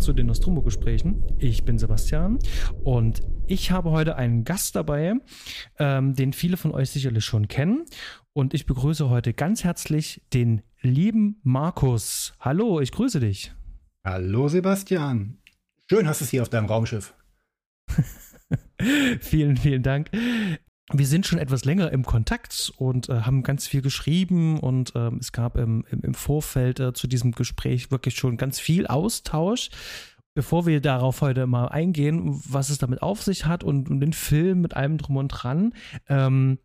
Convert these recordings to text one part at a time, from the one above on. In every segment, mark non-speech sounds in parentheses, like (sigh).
willkommen zu den Nostromo-Gesprächen. Ich bin Sebastian und ich habe heute einen Gast dabei, ähm, den viele von euch sicherlich schon kennen. Und ich begrüße heute ganz herzlich den lieben Markus. Hallo, ich grüße dich. Hallo Sebastian. Schön hast du es hier auf deinem Raumschiff. (laughs) vielen, vielen Dank wir sind schon etwas länger im Kontakt und äh, haben ganz viel geschrieben und ähm, es gab im, im, im Vorfeld äh, zu diesem Gespräch wirklich schon ganz viel Austausch. Bevor wir darauf heute mal eingehen, was es damit auf sich hat und, und den Film mit allem drum und dran, ähm,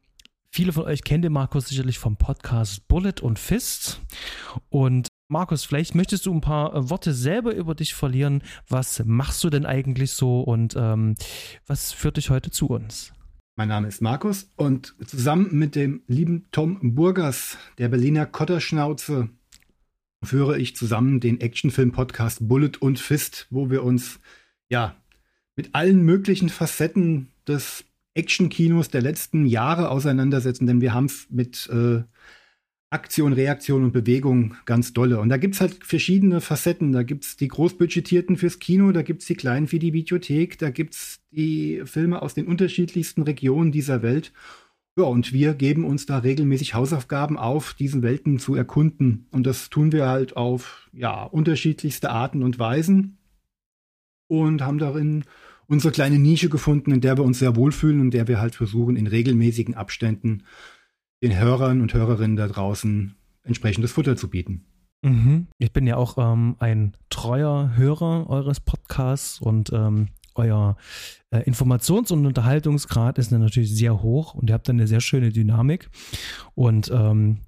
viele von euch kennen den Markus sicherlich vom Podcast Bullet und Fist und Markus, vielleicht möchtest du ein paar äh, Worte selber über dich verlieren. Was machst du denn eigentlich so und ähm, was führt dich heute zu uns? Mein Name ist Markus und zusammen mit dem lieben Tom Burgers, der Berliner Kotterschnauze, führe ich zusammen den Actionfilm-Podcast Bullet und Fist, wo wir uns ja mit allen möglichen Facetten des Actionkinos der letzten Jahre auseinandersetzen, denn wir haben es mit äh, Aktion, Reaktion und Bewegung ganz dolle. Und da gibt es halt verschiedene Facetten. Da gibt es die großbudgetierten fürs Kino, da gibt es die kleinen für die Videothek, da gibt es die Filme aus den unterschiedlichsten Regionen dieser Welt. Ja, und wir geben uns da regelmäßig Hausaufgaben auf, diesen Welten zu erkunden. Und das tun wir halt auf ja, unterschiedlichste Arten und Weisen und haben darin unsere kleine Nische gefunden, in der wir uns sehr wohlfühlen und der wir halt versuchen, in regelmäßigen Abständen den Hörern und Hörerinnen da draußen entsprechendes Futter zu bieten. Mhm. Ich bin ja auch ähm, ein treuer Hörer eures Podcasts und ähm, euer äh, Informations- und Unterhaltungsgrad ist natürlich sehr hoch und ihr habt dann eine sehr schöne Dynamik. Und ähm,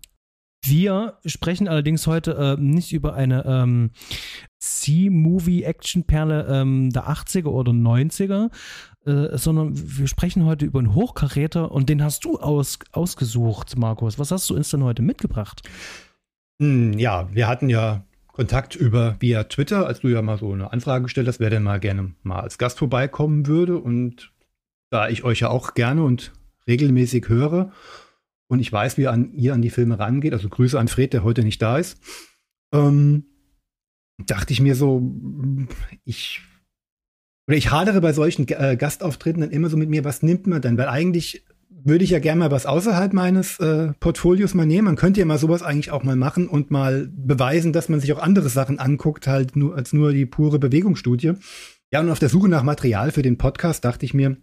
wir sprechen allerdings heute äh, nicht über eine ähm, C-Movie-Action-Perle ähm, der 80er oder 90er, äh, sondern wir sprechen heute über einen Hochkaräter und den hast du aus, ausgesucht, Markus. Was hast du uns denn heute mitgebracht? Hm, ja, wir hatten ja Kontakt über via Twitter, als du ja mal so eine Anfrage gestellt hast, wer denn mal gerne mal als Gast vorbeikommen würde. Und da ich euch ja auch gerne und regelmäßig höre und ich weiß, wie an, ihr an die Filme rangeht, also Grüße an Fred, der heute nicht da ist, ähm, dachte ich mir so, ich oder ich hadere bei solchen äh, Gastauftritten dann immer so mit mir, was nimmt man denn? Weil eigentlich würde ich ja gerne mal was außerhalb meines äh, Portfolios mal nehmen. Man könnte ja mal sowas eigentlich auch mal machen und mal beweisen, dass man sich auch andere Sachen anguckt, halt nur als nur die pure Bewegungsstudie. Ja, und auf der Suche nach Material für den Podcast dachte ich mir,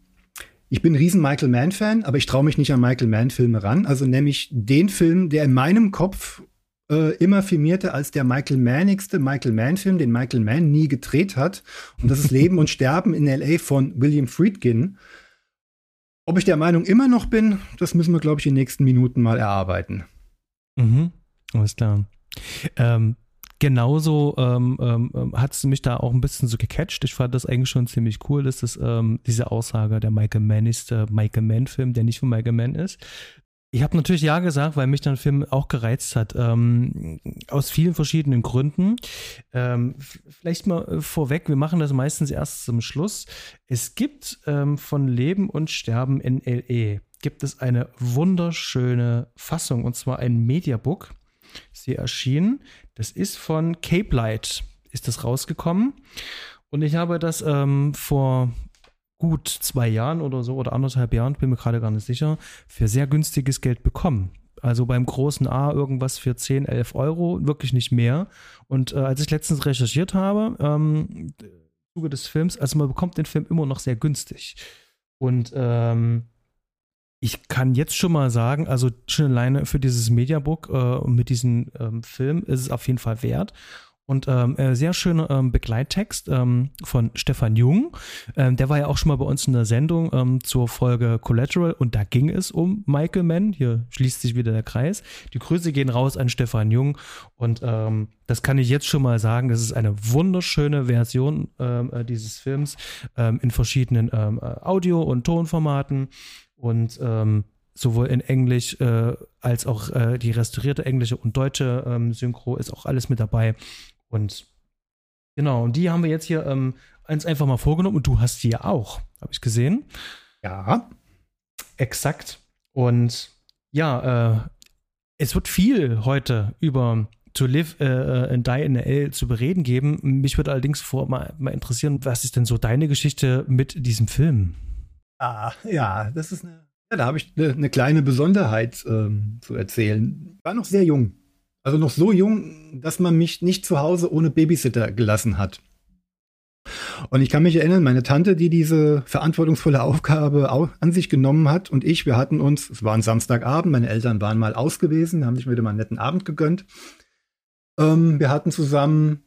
ich bin ein riesen Michael Mann-Fan, aber ich traue mich nicht an Michael Mann-Filme ran. Also nämlich den Film, der in meinem Kopf äh, immer firmierte als der Michael Mannigste Michael Mann-Film, den Michael Mann nie gedreht hat. Und das ist Leben und Sterben in L.A. von William Friedkin. Ob ich der Meinung immer noch bin, das müssen wir, glaube ich, in den nächsten Minuten mal erarbeiten. Mhm, alles klar. Ähm, genauso ähm, ähm, hat es mich da auch ein bisschen so gecatcht. Ich fand das eigentlich schon ziemlich cool, dass das ähm, diese Aussage der Michael Mann ist, der Michael Mann-Film, der nicht von Michael Mann ist, ich habe natürlich ja gesagt, weil mich dann Film auch gereizt hat. Ähm, aus vielen verschiedenen Gründen. Ähm, vielleicht mal äh, vorweg, wir machen das meistens erst zum Schluss. Es gibt ähm, von Leben und Sterben in LE gibt es eine wunderschöne Fassung und zwar ein Mediabook. Sie erschien. Das ist von Cape Light, ist das rausgekommen. Und ich habe das ähm, vor gut zwei Jahren oder so oder anderthalb Jahren, bin mir gerade gar nicht sicher, für sehr günstiges Geld bekommen. Also beim großen A irgendwas für 10, 11 Euro, wirklich nicht mehr. Und äh, als ich letztens recherchiert habe, ähm, Zuge des Films, also man bekommt den Film immer noch sehr günstig. Und ähm, ich kann jetzt schon mal sagen, also schon alleine für dieses Mediabook äh, mit diesem ähm, Film ist es auf jeden Fall wert. Und ähm, äh, sehr schöner ähm, Begleittext ähm, von Stefan Jung. Ähm, der war ja auch schon mal bei uns in der Sendung ähm, zur Folge Collateral und da ging es um Michael Mann. Hier schließt sich wieder der Kreis. Die Grüße gehen raus an Stefan Jung und ähm, das kann ich jetzt schon mal sagen. Das ist eine wunderschöne Version äh, dieses Films in verschiedenen äh, Audio- und Tonformaten und sowohl in Englisch äh, als auch äh, die restaurierte englische und deutsche ähm, Synchro ist auch alles mit dabei. Und genau, und die haben wir jetzt hier ähm, uns einfach mal vorgenommen und du hast die ja auch, habe ich gesehen. Ja. Exakt. Und ja, äh, es wird viel heute über To Live äh, and Die in L zu bereden geben. Mich würde allerdings vor mal, mal interessieren, was ist denn so deine Geschichte mit diesem Film? Ah, ja, das ist eine, ja, da habe ich eine, eine, kleine Besonderheit ähm, zu erzählen. Ich war noch sehr jung. Also noch so jung, dass man mich nicht zu Hause ohne Babysitter gelassen hat. Und ich kann mich erinnern, meine Tante, die diese verantwortungsvolle Aufgabe an sich genommen hat und ich, wir hatten uns, es war ein Samstagabend, meine Eltern waren mal ausgewesen, haben sich wieder mal einen netten Abend gegönnt. Ähm, wir hatten zusammen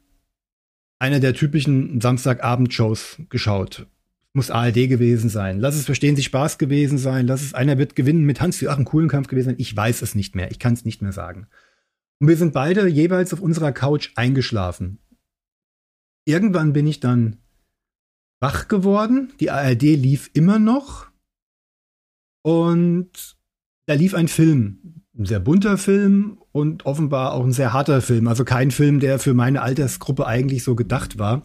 eine der typischen Samstagabend-Shows geschaut. Muss ARD gewesen sein. Lass es Verstehen Sie Spaß gewesen sein. Lass es Einer wird gewinnen mit Hans-Joachim Kuhlenkampf gewesen sein. Ich weiß es nicht mehr. Ich kann es nicht mehr sagen. Und wir sind beide jeweils auf unserer Couch eingeschlafen irgendwann bin ich dann wach geworden. Die ARD lief immer noch. Und da lief ein Film. Ein sehr bunter Film und offenbar auch ein sehr harter Film. Also kein Film, der für meine Altersgruppe eigentlich so gedacht war.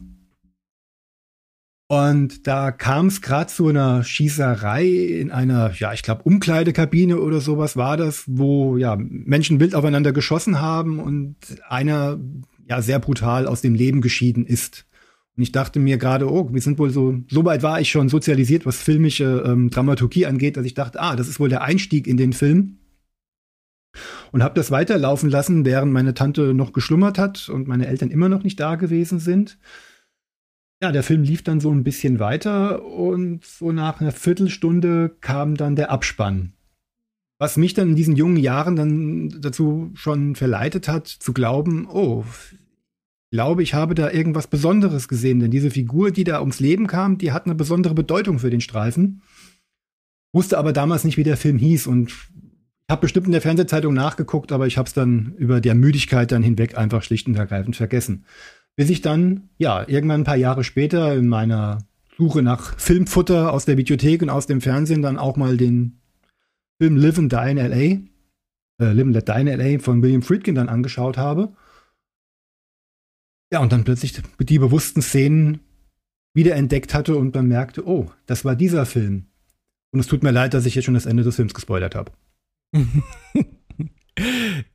Und da kam es gerade zu einer Schießerei in einer, ja, ich glaube, Umkleidekabine oder sowas war das, wo ja Menschen wild aufeinander geschossen haben und einer ja sehr brutal aus dem Leben geschieden ist. Und ich dachte mir gerade, oh, wir sind wohl so, so weit war ich schon sozialisiert, was filmische ähm, Dramaturgie angeht, dass ich dachte, ah, das ist wohl der Einstieg in den Film. Und habe das weiterlaufen lassen, während meine Tante noch geschlummert hat und meine Eltern immer noch nicht da gewesen sind. Ja, der Film lief dann so ein bisschen weiter und so nach einer Viertelstunde kam dann der Abspann was mich dann in diesen jungen Jahren dann dazu schon verleitet hat, zu glauben, oh, ich glaube, ich habe da irgendwas Besonderes gesehen, denn diese Figur, die da ums Leben kam, die hat eine besondere Bedeutung für den Streifen. Wusste aber damals nicht, wie der Film hieß und ich habe bestimmt in der Fernsehzeitung nachgeguckt, aber ich habe es dann über der Müdigkeit dann hinweg einfach schlicht und ergreifend vergessen. Bis ich dann, ja, irgendwann ein paar Jahre später in meiner Suche nach Filmfutter aus der Videothek und aus dem Fernsehen dann auch mal den Film Live and Die in L.A., äh, Live and Let Die in L.A. von William Friedkin dann angeschaut habe. Ja, und dann plötzlich die bewussten Szenen wiederentdeckt hatte und dann merkte, oh, das war dieser Film. Und es tut mir leid, dass ich jetzt schon das Ende des Films gespoilert habe. (laughs)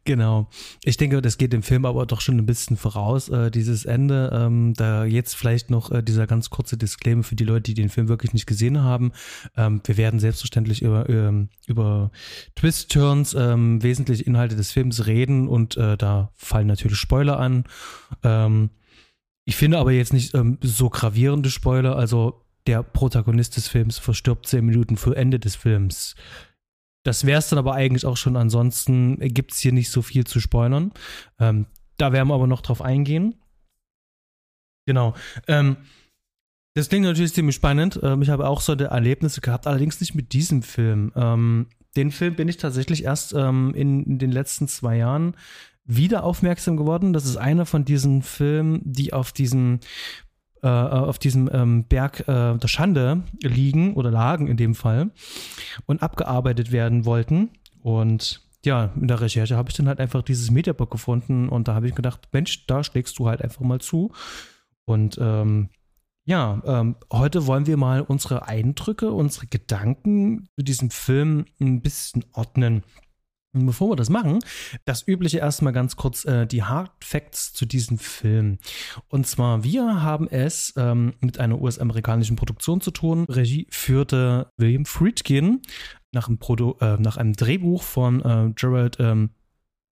Genau. Ich denke, das geht dem Film aber doch schon ein bisschen voraus, äh, dieses Ende. Ähm, da jetzt vielleicht noch äh, dieser ganz kurze Disclaimer für die Leute, die den Film wirklich nicht gesehen haben. Ähm, wir werden selbstverständlich über, ähm, über Twist-Turns, ähm, wesentliche Inhalte des Films reden und äh, da fallen natürlich Spoiler an. Ähm, ich finde aber jetzt nicht ähm, so gravierende Spoiler. Also der Protagonist des Films verstirbt zehn Minuten vor Ende des Films. Das wäre es dann aber eigentlich auch schon. Ansonsten gibt es hier nicht so viel zu spoilern. Ähm, da werden wir aber noch drauf eingehen. Genau. Ähm, das klingt natürlich ziemlich spannend. Ähm, ich habe auch so Erlebnisse gehabt, allerdings nicht mit diesem Film. Ähm, den Film bin ich tatsächlich erst ähm, in, in, den letzten zwei Jahren wieder aufmerksam geworden. Das ist einer von diesen Filmen, die auf diesem äh, auf diesem ähm, Berg äh, der Schande liegen oder lagen in dem Fall und abgearbeitet werden wollten. Und ja, in der Recherche habe ich dann halt einfach dieses Mediabook gefunden und da habe ich gedacht, Mensch, da schlägst du halt einfach mal zu. Und ähm, ja, ähm, heute wollen wir mal unsere Eindrücke, unsere Gedanken zu diesem Film ein bisschen ordnen. Bevor wir das machen, das übliche erstmal ganz kurz äh, die Hard Facts zu diesem Film. Und zwar, wir haben es ähm, mit einer US-amerikanischen Produktion zu tun. Regie führte William Friedkin nach einem, Produ äh, nach einem Drehbuch von äh, Gerald ähm,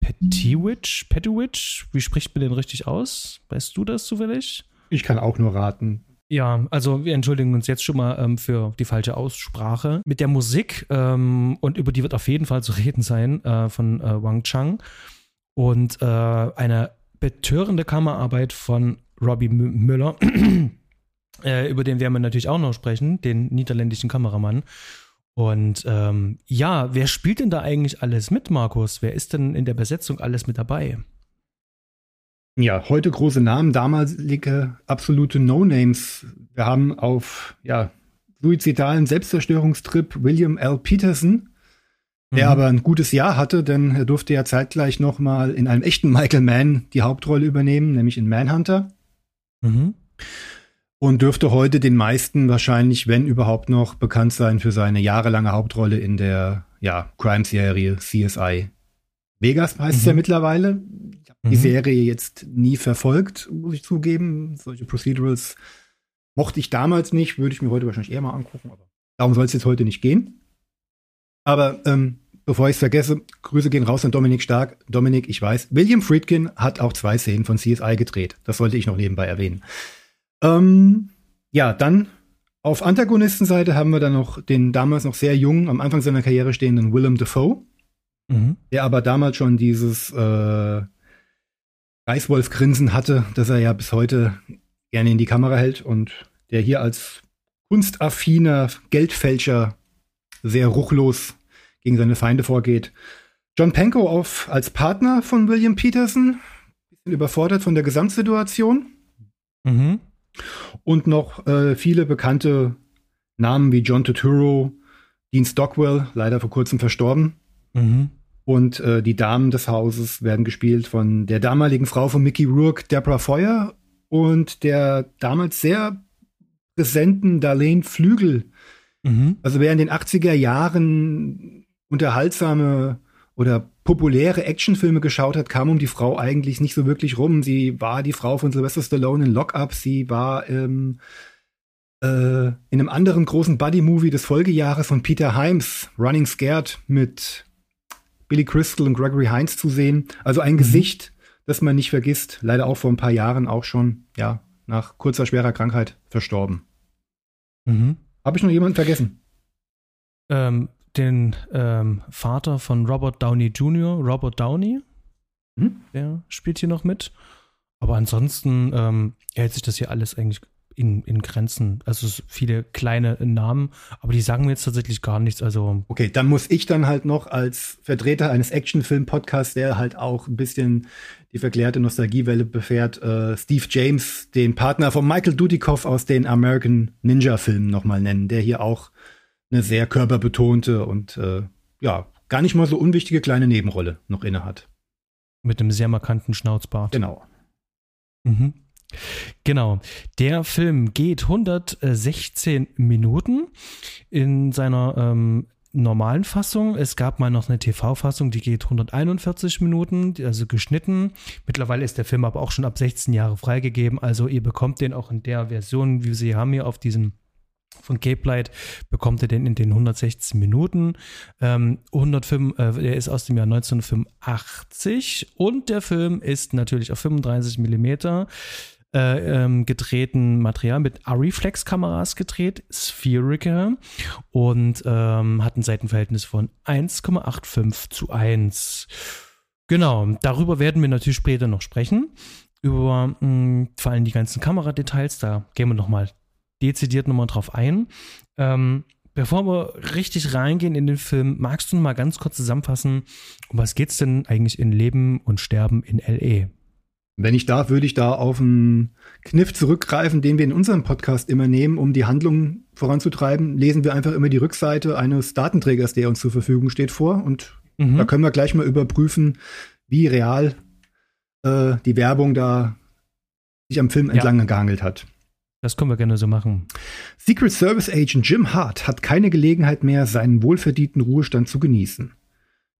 Petiwich. Petiwich, wie spricht man den richtig aus? Weißt du das zufällig? Ich kann auch nur raten. Ja, also wir entschuldigen uns jetzt schon mal ähm, für die falsche Aussprache. Mit der Musik, ähm, und über die wird auf jeden Fall zu reden sein, äh, von äh, Wang Chang. Und äh, eine betörende Kammerarbeit von Robbie M Müller, (clears throat) äh, über den werden wir natürlich auch noch sprechen, den niederländischen Kameramann. Und ähm, ja, wer spielt denn da eigentlich alles mit, Markus? Wer ist denn in der Besetzung alles mit dabei? Ja, heute große Namen, damalige absolute No-Names. Wir haben auf ja, suizidalen Selbstzerstörungstrip William L. Peterson, der mhm. aber ein gutes Jahr hatte, denn er durfte ja zeitgleich noch mal in einem echten Michael Mann die Hauptrolle übernehmen, nämlich in Manhunter. Mhm. Und dürfte heute den meisten wahrscheinlich, wenn überhaupt noch, bekannt sein für seine jahrelange Hauptrolle in der ja, Crime-Serie CSI. Vegas heißt es ja mhm. die. Serie jetzt nie verfolgt, muss ich zugeben. Solche Procedurals mochte ich damals nicht, würde ich mir heute wahrscheinlich eher mal angucken, aber darum soll es jetzt heute nicht gehen. Aber ähm, bevor ich es vergesse, Grüße gehen raus an Dominik Stark. Dominik, ich weiß, William Friedkin hat auch zwei Szenen von CSI gedreht. Das sollte ich noch nebenbei erwähnen. Ähm, ja, dann auf Antagonistenseite haben wir dann noch den damals noch sehr jungen, am Anfang seiner Karriere stehenden Willem Dafoe, mhm. der aber damals schon dieses äh, Reißwolf-Grinsen hatte, das er ja bis heute gerne in die Kamera hält und der hier als kunstaffiner Geldfälscher sehr ruchlos gegen seine Feinde vorgeht. John Pankow auf, als Partner von William Peterson, bisschen überfordert von der Gesamtsituation. Mhm. Und noch äh, viele bekannte Namen wie John Turturro, Dean Stockwell, leider vor kurzem verstorben. Mhm. Und äh, die Damen des Hauses werden gespielt von der damaligen Frau von Mickey Rourke, Deborah Feuer, und der damals sehr präsenten Darlene Flügel. Mhm. Also wer in den 80er Jahren unterhaltsame oder populäre Actionfilme geschaut hat, kam um die Frau eigentlich nicht so wirklich rum. Sie war die Frau von Sylvester Stallone in Lockup. Sie war ähm, äh, in einem anderen großen Buddy-Movie des Folgejahres von Peter Himes, Running Scared, mit Billy Crystal und Gregory Hines zu sehen. Also ein mhm. Gesicht, das man nicht vergisst. Leider auch vor ein paar Jahren auch schon, ja, nach kurzer schwerer Krankheit verstorben. Mhm. Habe ich noch jemanden vergessen? Ähm, den ähm, Vater von Robert Downey Jr., Robert Downey. Mhm. Der spielt hier noch mit. Aber ansonsten ähm, hält sich das hier alles eigentlich in, in Grenzen. Also viele kleine Namen, aber die sagen mir jetzt tatsächlich gar nichts. Also okay, dann muss ich dann halt noch als Vertreter eines Actionfilm-Podcasts, der halt auch ein bisschen die verklärte Nostalgiewelle befährt, äh, Steve James, den Partner von Michael Dudikoff aus den American Ninja-Filmen nochmal nennen, der hier auch eine sehr körperbetonte und äh, ja, gar nicht mal so unwichtige kleine Nebenrolle noch inne hat. Mit einem sehr markanten Schnauzbart. Genau. Mhm. Genau. Der Film geht 116 Minuten in seiner ähm, normalen Fassung. Es gab mal noch eine TV-Fassung, die geht 141 Minuten, also geschnitten. Mittlerweile ist der Film aber auch schon ab 16 Jahre freigegeben. Also ihr bekommt den auch in der Version, wie sie haben hier auf diesem von Cape Light bekommt ihr den in den 116 Minuten. Ähm, 105, äh, der ist aus dem Jahr 1985 und der Film ist natürlich auf 35 Millimeter äh, ähm, gedrehten Material mit Ariflex-Kameras gedreht, Spherical und ähm, hat ein Seitenverhältnis von 1,85 zu 1. Genau, darüber werden wir natürlich später noch sprechen. Über mh, hm, vor allem die ganzen Kameradetails, da gehen wir nochmal dezidiert nochmal drauf ein. Ähm, bevor wir richtig reingehen in den Film, magst du mal ganz kurz zusammenfassen, um was geht es denn eigentlich in Leben und Sterben in L.E.? Wenn ich darf, würde ich da auf einen Kniff zurückgreifen, den wir in unserem Podcast immer nehmen, um die Handlung voranzutreiben. Lesen wir einfach immer die Rückseite eines Datenträgers, der uns zur Verfügung steht, vor. Und mhm. da können wir gleich mal überprüfen, wie real äh, die Werbung da sich am Film entlang ja. gehangelt hat. Das können wir gerne so machen. Secret Service Agent Jim Hart hat keine Gelegenheit mehr, seinen wohlverdienten Ruhestand zu genießen.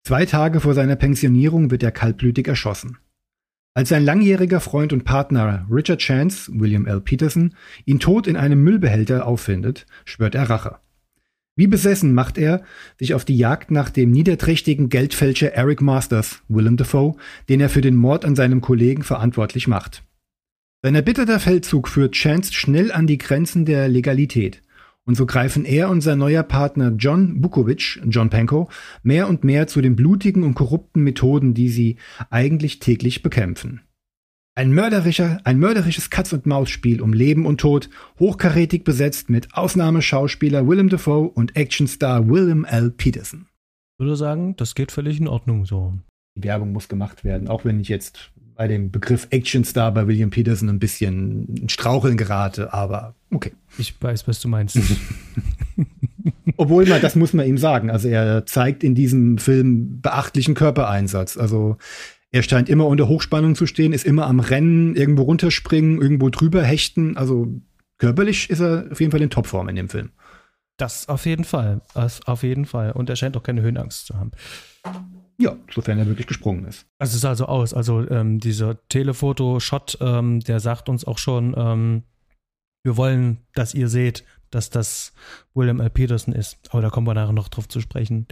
Zwei Tage vor seiner Pensionierung wird er kaltblütig erschossen. Als sein langjähriger Freund und Partner Richard Chance, William L. Peterson, ihn tot in einem Müllbehälter auffindet, schwört er Rache. Wie besessen macht er sich auf die Jagd nach dem niederträchtigen Geldfälscher Eric Masters, Willem Dafoe, den er für den Mord an seinem Kollegen verantwortlich macht. Sein erbitterter Feldzug führt Chance schnell an die Grenzen der Legalität. Und so greifen er und sein neuer Partner John Bukovic, John Pankow, mehr und mehr zu den blutigen und korrupten Methoden, die sie eigentlich täglich bekämpfen. Ein, mörderischer, ein mörderisches Katz-und-Maus-Spiel um Leben und Tod, hochkarätig besetzt mit Ausnahmeschauspieler Willem Dafoe und Actionstar William L. Peterson. Ich würde sagen, das geht völlig in Ordnung so. Die Werbung muss gemacht werden, auch wenn ich jetzt bei dem Begriff Actionstar bei William Peterson ein bisschen in Straucheln gerate, aber okay. Ich weiß, was du meinst. (laughs) Obwohl, man, das muss man ihm sagen. Also er zeigt in diesem Film beachtlichen Körpereinsatz. Also er scheint immer unter Hochspannung zu stehen, ist immer am Rennen, irgendwo runterspringen, irgendwo drüber hechten. Also körperlich ist er auf jeden Fall in Topform in dem Film. Das auf jeden Fall. Das auf jeden Fall. Und er scheint auch keine Höhenangst zu haben. Ja, sofern er wirklich gesprungen ist. Also es sah so aus. Also ähm, dieser Telefoto-Shot, ähm, der sagt uns auch schon, ähm, wir wollen, dass ihr seht, dass das William L. Peterson ist. Aber da kommen wir nachher noch drauf zu sprechen.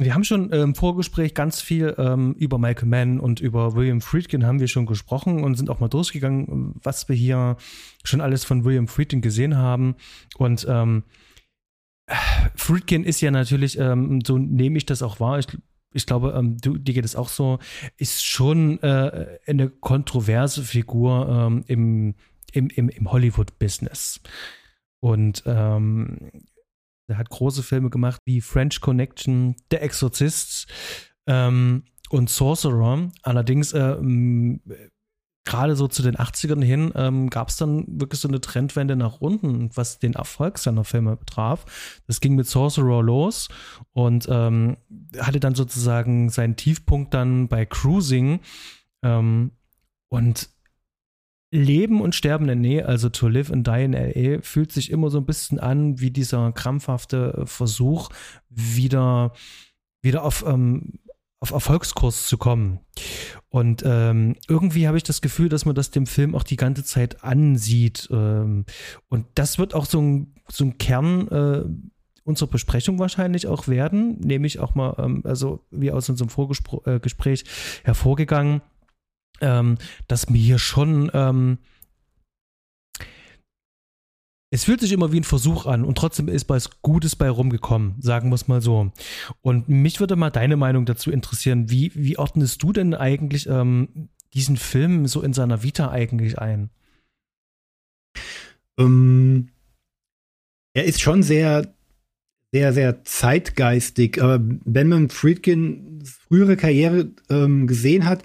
Wir haben schon im Vorgespräch ganz viel ähm, über Michael Mann und über William Friedkin haben wir schon gesprochen und sind auch mal durchgegangen, was wir hier schon alles von William Friedkin gesehen haben. Und ähm, Friedkin ist ja natürlich, ähm, so nehme ich das auch wahr, ich ich glaube, ähm, du, dir geht es auch so, ist schon äh, eine kontroverse Figur ähm, im, im, im, Hollywood-Business. Und ähm, er hat große Filme gemacht wie French Connection, Der Exorzist ähm, und Sorcerer. Allerdings äh, gerade so zu den 80ern hin ähm, gab es dann wirklich so eine Trendwende nach unten, was den Erfolg seiner Filme betraf. Das ging mit Sorcerer los und ähm, hatte dann sozusagen seinen Tiefpunkt dann bei Cruising ähm, und Leben und Sterben in Nähe, also To Live and Die in LA, fühlt sich immer so ein bisschen an wie dieser krampfhafte Versuch, wieder, wieder auf ähm, auf Erfolgskurs zu kommen. Und ähm, irgendwie habe ich das Gefühl, dass man das dem Film auch die ganze Zeit ansieht. Ähm, und das wird auch so ein, so ein Kern äh, unserer Besprechung wahrscheinlich auch werden, nämlich auch mal, ähm, also wie aus unserem Vorgespräch äh, hervorgegangen, ähm, dass mir hier schon ähm, es fühlt sich immer wie ein Versuch an und trotzdem ist was Gutes bei rumgekommen, sagen wir es mal so. Und mich würde mal deine Meinung dazu interessieren. Wie, wie ordnest du denn eigentlich ähm, diesen Film so in seiner Vita eigentlich ein? Ähm, er ist schon sehr, sehr, sehr zeitgeistig. Aber wenn man Friedkins frühere Karriere ähm, gesehen hat,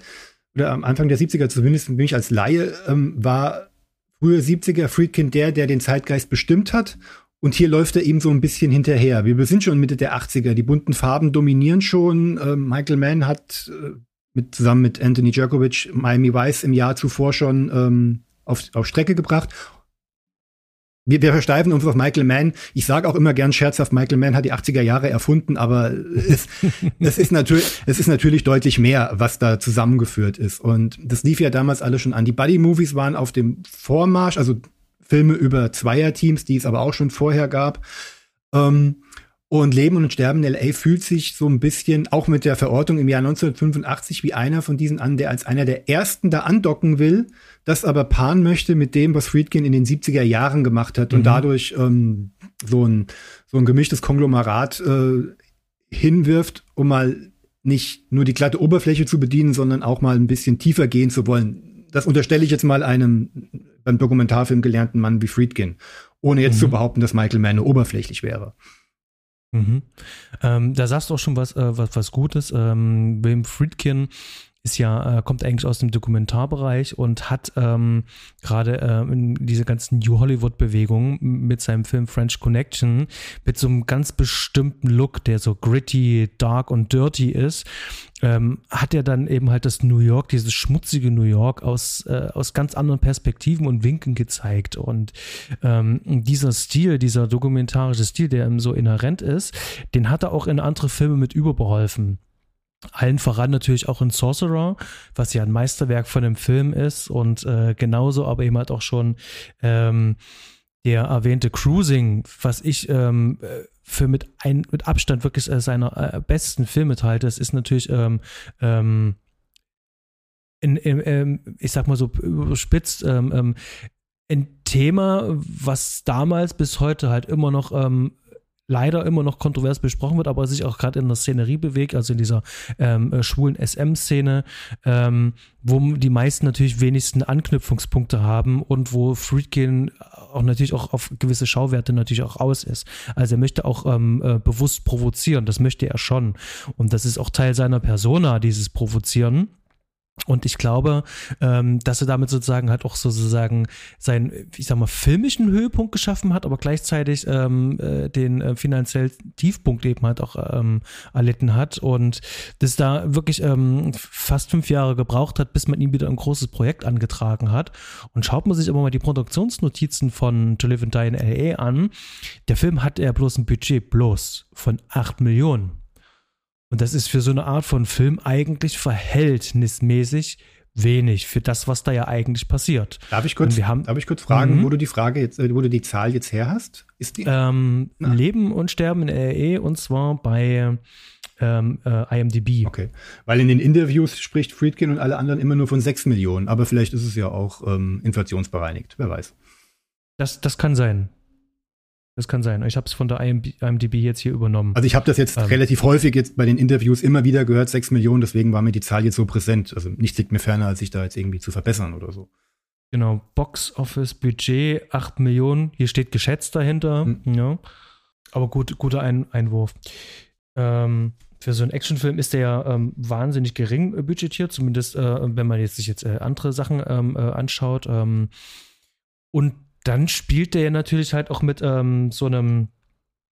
oder am Anfang der 70er zumindest bin ich als Laie, ähm, war frühe 70er Friedkin der, der den Zeitgeist bestimmt hat. Und hier läuft er ihm so ein bisschen hinterher. Wir sind schon Mitte der 80er. Die bunten Farben dominieren schon. Ähm, Michael Mann hat äh, mit, zusammen mit Anthony Djokovic Miami Vice im Jahr zuvor schon ähm, auf, auf Strecke gebracht wir, wir versteifen uns auf Michael Mann. Ich sage auch immer gern scherzhaft, Michael Mann hat die 80er Jahre erfunden, aber es, (laughs) es, ist natürlich, es ist natürlich deutlich mehr, was da zusammengeführt ist. Und das lief ja damals alle schon an. Die Buddy-Movies waren auf dem Vormarsch, also Filme über Zweierteams, die es aber auch schon vorher gab. Ähm, und Leben und Sterben in LA fühlt sich so ein bisschen, auch mit der Verortung im Jahr 1985, wie einer von diesen an, der als einer der ersten da andocken will, das aber paaren möchte mit dem, was Friedkin in den 70er Jahren gemacht hat mhm. und dadurch ähm, so, ein, so ein gemischtes Konglomerat äh, hinwirft, um mal nicht nur die glatte Oberfläche zu bedienen, sondern auch mal ein bisschen tiefer gehen zu wollen. Das unterstelle ich jetzt mal einem beim Dokumentarfilm gelernten Mann wie Friedkin, ohne jetzt mhm. zu behaupten, dass Michael Mann oberflächlich wäre. Mhm. Ähm, da sagst du auch schon was, äh, was, was Gutes. Ähm, William Friedkin ist ja, äh, kommt eigentlich aus dem Dokumentarbereich und hat ähm, gerade äh, in diese ganzen New Hollywood-Bewegungen mit seinem Film French Connection mit so einem ganz bestimmten Look, der so gritty, dark und dirty ist, ähm, hat er dann eben halt das New York, dieses schmutzige New York aus, äh, aus ganz anderen Perspektiven und Winkeln gezeigt. Und ähm, dieser Stil, dieser dokumentarische Stil, der ihm so inhärent ist, den hat er auch in andere Filme mit überbeholfen. Allen voran natürlich auch in Sorcerer, was ja ein Meisterwerk von dem Film ist und äh, genauso aber eben halt auch schon ähm, der erwähnte Cruising, was ich ähm, für mit, ein, mit Abstand wirklich äh, seiner äh, besten Filme halte, das ist natürlich ähm, ähm, in, in, in, ich sag mal so überspitzt, ähm, ähm, ein Thema, was damals bis heute halt immer noch ähm, leider immer noch kontrovers besprochen wird, aber sich auch gerade in der Szenerie bewegt, also in dieser ähm, äh, schwulen SM-Szene, ähm, wo die meisten natürlich wenigsten Anknüpfungspunkte haben und wo Friedkin auch natürlich auch auf gewisse Schauwerte natürlich auch aus ist. Also er möchte auch ähm, äh, bewusst provozieren, das möchte er schon. Und das ist auch Teil seiner Persona, dieses Provozieren. Und ich glaube, ähm, dass er damit sozusagen halt auch sozusagen seinen, ich sag mal, filmischen Höhepunkt geschaffen hat, aber gleichzeitig ähm, äh, den äh, finanziell Tiefpunkt eben halt auch ähm, erlitten hat und das da wirklich ähm, fast fünf Jahre gebraucht hat, bis man ihm wieder ein großes Projekt angetragen hat. Und schaut man sich aber mal die Produktionsnotizen von To Live and Die in L.A. an, der Film hat er bloß ein Budget bloß von acht Millionen. Und das ist für so eine Art von Film eigentlich verhältnismäßig wenig für das, was da ja eigentlich passiert. Darf ich kurz, haben, darf ich kurz fragen, mhm. wo du die Frage jetzt, äh, wo du die Zahl jetzt her hast? Ist die? Ähm, Leben und Sterben in RE und zwar bei ähm, äh, IMDb. Okay, weil in den Interviews spricht Friedkin und alle anderen immer nur von 6 Millionen, aber vielleicht ist es ja auch ähm, inflationsbereinigt, wer weiß. Das, das kann sein. Das kann sein. Ich habe es von der IMDb jetzt hier übernommen. Also ich habe das jetzt ähm. relativ häufig jetzt bei den Interviews immer wieder gehört, 6 Millionen, deswegen war mir die Zahl jetzt so präsent. Also nichts liegt mir ferner, als sich da jetzt irgendwie zu verbessern oder so. Genau, Box Office Budget 8 Millionen, hier steht geschätzt dahinter. Mhm. Ja. Aber gut, guter Ein Einwurf. Ähm, für so einen Actionfilm ist der ja ähm, wahnsinnig gering budgetiert, zumindest äh, wenn man jetzt sich jetzt äh, andere Sachen ähm, äh, anschaut. Ähm, und dann spielt der ja natürlich halt auch mit ähm, so einem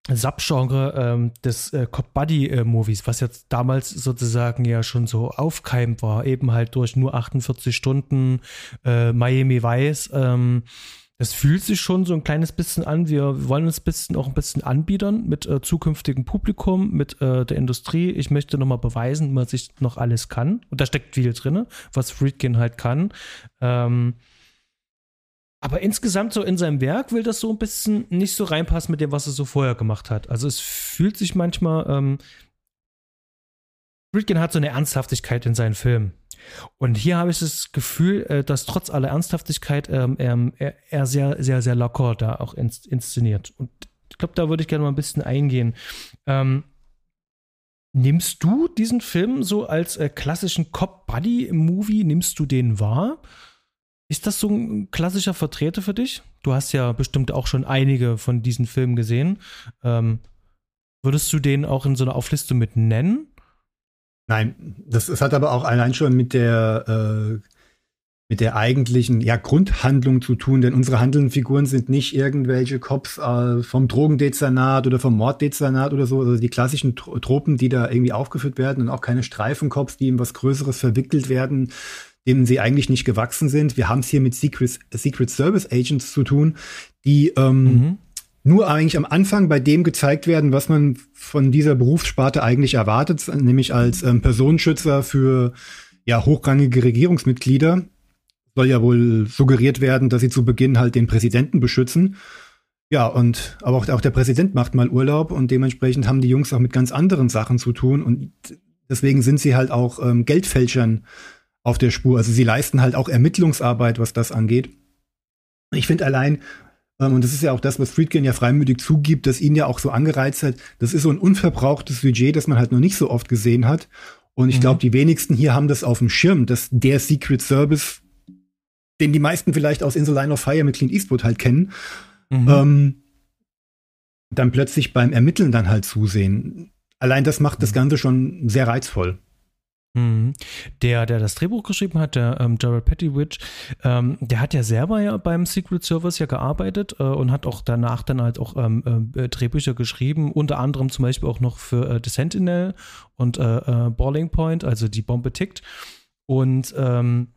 Subgenre ähm, des äh, Cop Buddy äh, Movies, was jetzt damals sozusagen ja schon so aufkeimt war, eben halt durch nur 48 Stunden äh, Miami Vice. Ähm, das fühlt sich schon so ein kleines bisschen an. Wir wollen uns bisschen auch ein bisschen anbiedern mit äh, zukünftigem Publikum, mit äh, der Industrie. Ich möchte nochmal beweisen, was ich noch alles kann. Und da steckt viel drin, was Friedkin halt kann. Ähm, aber insgesamt so in seinem Werk will das so ein bisschen nicht so reinpassen mit dem, was er so vorher gemacht hat. Also es fühlt sich manchmal, ähm, Friedkin hat so eine Ernsthaftigkeit in seinen Filmen. Und hier habe ich das Gefühl, äh, dass trotz aller Ernsthaftigkeit ähm, er, er, sehr, sehr, sehr locker da auch ins, inszeniert. Und ich glaube, da würde ich gerne mal ein bisschen eingehen. Ähm, nimmst du diesen Film so als äh, klassischen Cop-Buddy-Movie, nimmst du den wahr? Ist das so ein klassischer Vertreter für dich? Du hast ja bestimmt auch schon einige von diesen Filmen gesehen. Ähm, würdest du den auch in so einer Auflistung mit nennen? Nein, das, das hat aber auch allein schon mit der äh, mit der eigentlichen ja, Grundhandlung zu tun, denn unsere handelnden Figuren sind nicht irgendwelche Cops äh, vom Drogendezernat oder vom Morddezernat oder so, also die klassischen Tropen, die da irgendwie aufgeführt werden und auch keine Streifencops, die in was Größeres verwickelt werden, dem sie eigentlich nicht gewachsen sind. Wir haben es hier mit Secret, Secret Service Agents zu tun, die ähm, mhm. nur eigentlich am Anfang bei dem gezeigt werden, was man von dieser Berufssparte eigentlich erwartet, nämlich als ähm, Personenschützer für ja, hochrangige Regierungsmitglieder. Soll ja wohl suggeriert werden, dass sie zu Beginn halt den Präsidenten beschützen. Ja, und aber auch, auch der Präsident macht mal Urlaub und dementsprechend haben die Jungs auch mit ganz anderen Sachen zu tun und deswegen sind sie halt auch ähm, Geldfälschern auf der Spur. Also sie leisten halt auch Ermittlungsarbeit, was das angeht. Ich finde allein, ähm, und das ist ja auch das, was Friedkin ja freimütig zugibt, dass ihn ja auch so angereizt hat, das ist so ein unverbrauchtes Budget, das man halt noch nicht so oft gesehen hat. Und ich mhm. glaube, die wenigsten hier haben das auf dem Schirm, dass der Secret Service, den die meisten vielleicht aus In the Line of Fire mit Clint Eastwood halt kennen, mhm. ähm, dann plötzlich beim Ermitteln dann halt zusehen. Allein das macht das mhm. Ganze schon sehr reizvoll. Mhm. Der, der das Drehbuch geschrieben hat, der ähm, Gerald Pettywitch, ähm, der hat ja selber ja beim Secret Service ja gearbeitet äh, und hat auch danach dann halt auch ähm, äh, Drehbücher geschrieben, unter anderem zum Beispiel auch noch für äh, The Sentinel und äh, äh Balling Point, also die Bombe tickt. Und ähm,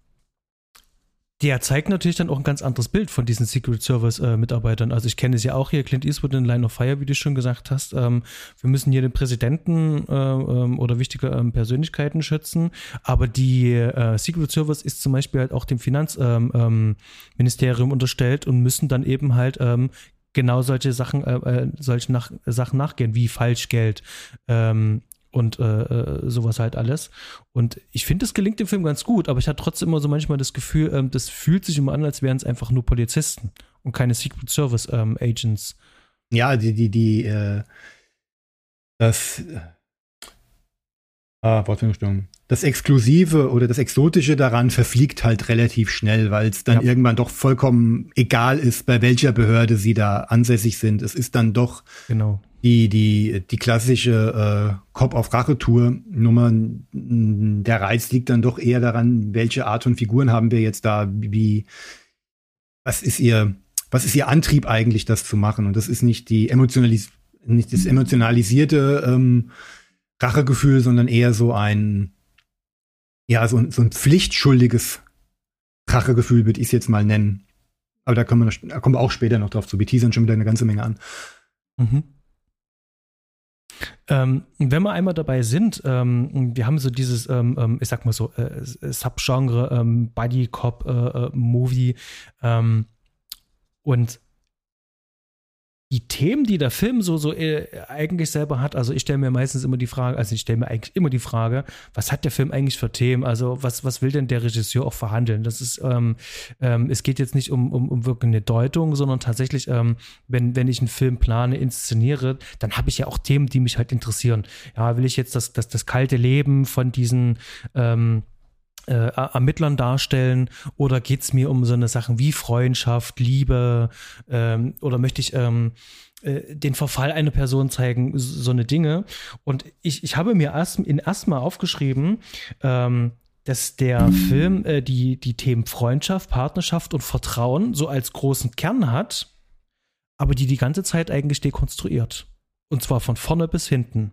der zeigt natürlich dann auch ein ganz anderes Bild von diesen Secret Service-Mitarbeitern. also ich kenne es ja auch hier, Clint Eastwood in Line of Fire, wie du schon gesagt hast. Ähm, wir müssen hier den Präsidenten äh, ähm, oder wichtige ähm, Persönlichkeiten schützen. Aber die äh, Secret Service ist zum Beispiel halt auch dem Finanzministerium ähm, ähm, unterstellt und müssen dann eben halt ähm, genau solche Sachen, äh, äh, solche nach, Sachen nachgehen, wie Falschgeld, und äh, äh, sowas halt alles. Und ich finde, es gelingt dem Film ganz gut, aber ich hatte trotzdem immer so manchmal das Gefühl, ähm, das fühlt sich immer an, als wären es einfach nur Polizisten und keine Secret Service ähm, Agents. Ja, die, die, die, äh, das, äh, ah, Wortfindungsstörung. Das Exklusive oder das Exotische daran verfliegt halt relativ schnell, weil es dann ja. irgendwann doch vollkommen egal ist, bei welcher Behörde sie da ansässig sind. Es ist dann doch genau die, die, die klassische äh, Cop auf Rache-Tour Nummer, der Reiz liegt dann doch eher daran, welche Art von Figuren haben wir jetzt da, wie, was ist ihr, was ist ihr Antrieb eigentlich, das zu machen? Und das ist nicht die emotionalis nicht das emotionalisierte ähm, Rachegefühl, sondern eher so ein, ja, so, so ein pflichtschuldiges Rachegefühl, würde ich es jetzt mal nennen. Aber da kommen wir, da kommen wir auch später noch drauf zu. Wir teasern schon wieder eine ganze Menge an. Mhm. Ähm, wenn wir einmal dabei sind, ähm, wir haben so dieses, ähm, ähm ich sag mal so, äh, Subgenre ähm, Buddy Cop äh, äh, Movie ähm, und die Themen, die der Film so, so äh, eigentlich selber hat, also ich stelle mir meistens immer die Frage, also ich stelle mir eigentlich immer die Frage, was hat der Film eigentlich für Themen? Also was, was will denn der Regisseur auch verhandeln? Das ist, ähm, ähm, es geht jetzt nicht um, um, um wirklich eine Deutung, sondern tatsächlich, ähm, wenn, wenn ich einen Film plane, inszeniere, dann habe ich ja auch Themen, die mich halt interessieren. Ja, will ich jetzt das, das, das kalte Leben von diesen ähm, äh, Ermittlern darstellen oder geht es mir um so eine Sachen wie Freundschaft, Liebe ähm, oder möchte ich ähm, äh, den Verfall einer Person zeigen, so eine Dinge. Und ich, ich habe mir erst in erstmal aufgeschrieben, ähm, dass der Film äh, die, die Themen Freundschaft, Partnerschaft und Vertrauen so als großen Kern hat, aber die die ganze Zeit eigentlich dekonstruiert. Und zwar von vorne bis hinten.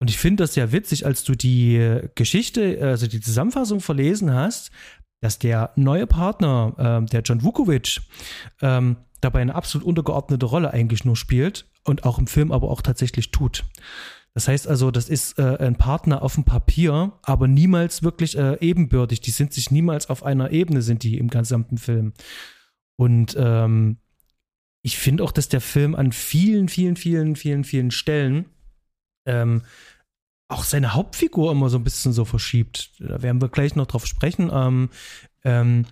Und ich finde das sehr witzig, als du die Geschichte, also die Zusammenfassung verlesen hast, dass der neue Partner, äh, der John Vukovic, ähm, dabei eine absolut untergeordnete Rolle eigentlich nur spielt und auch im Film aber auch tatsächlich tut. Das heißt also, das ist äh, ein Partner auf dem Papier, aber niemals wirklich äh, ebenbürtig. Die sind sich niemals auf einer Ebene, sind die im gesamten Film. Und ähm, ich finde auch, dass der Film an vielen, vielen, vielen, vielen, vielen Stellen ähm, auch seine Hauptfigur immer so ein bisschen so verschiebt. Da werden wir gleich noch drauf sprechen. Ähm, ähm,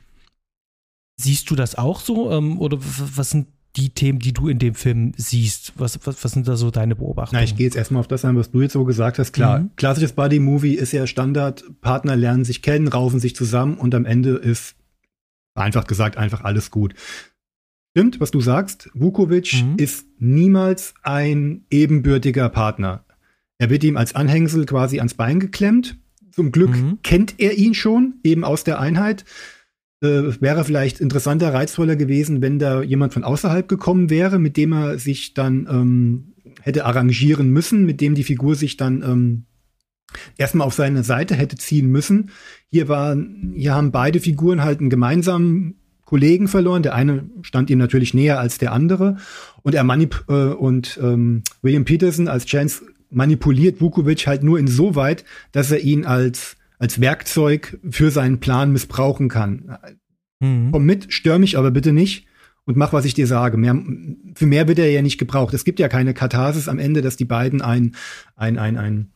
siehst du das auch so? Ähm, oder was sind die Themen, die du in dem Film siehst? Was, was, was sind da so deine Beobachtungen? Na, ich gehe jetzt erstmal auf das ein, was du jetzt so gesagt hast. Klar, mhm. klassisches Buddy-Movie ist ja Standard. Partner lernen sich kennen, raufen sich zusammen und am Ende ist einfach gesagt einfach alles gut. Stimmt, was du sagst. Vukovic mhm. ist niemals ein ebenbürtiger Partner. Er wird ihm als Anhängsel quasi ans Bein geklemmt. Zum Glück mhm. kennt er ihn schon, eben aus der Einheit. Äh, wäre vielleicht interessanter, reizvoller gewesen, wenn da jemand von außerhalb gekommen wäre, mit dem er sich dann ähm, hätte arrangieren müssen, mit dem die Figur sich dann ähm, erstmal auf seine Seite hätte ziehen müssen. Hier war, hier haben beide Figuren halt einen gemeinsamen Kollegen verloren. Der eine stand ihm natürlich näher als der andere. Und er manip äh, und ähm, William Peterson als Chance manipuliert Vukovic halt nur insoweit, dass er ihn als, als Werkzeug für seinen Plan missbrauchen kann. Mhm. Komm mit, stör mich aber bitte nicht und mach, was ich dir sage. Mehr, für mehr wird er ja nicht gebraucht. Es gibt ja keine Katharsis am Ende, dass die beiden ein, ein, ein, ein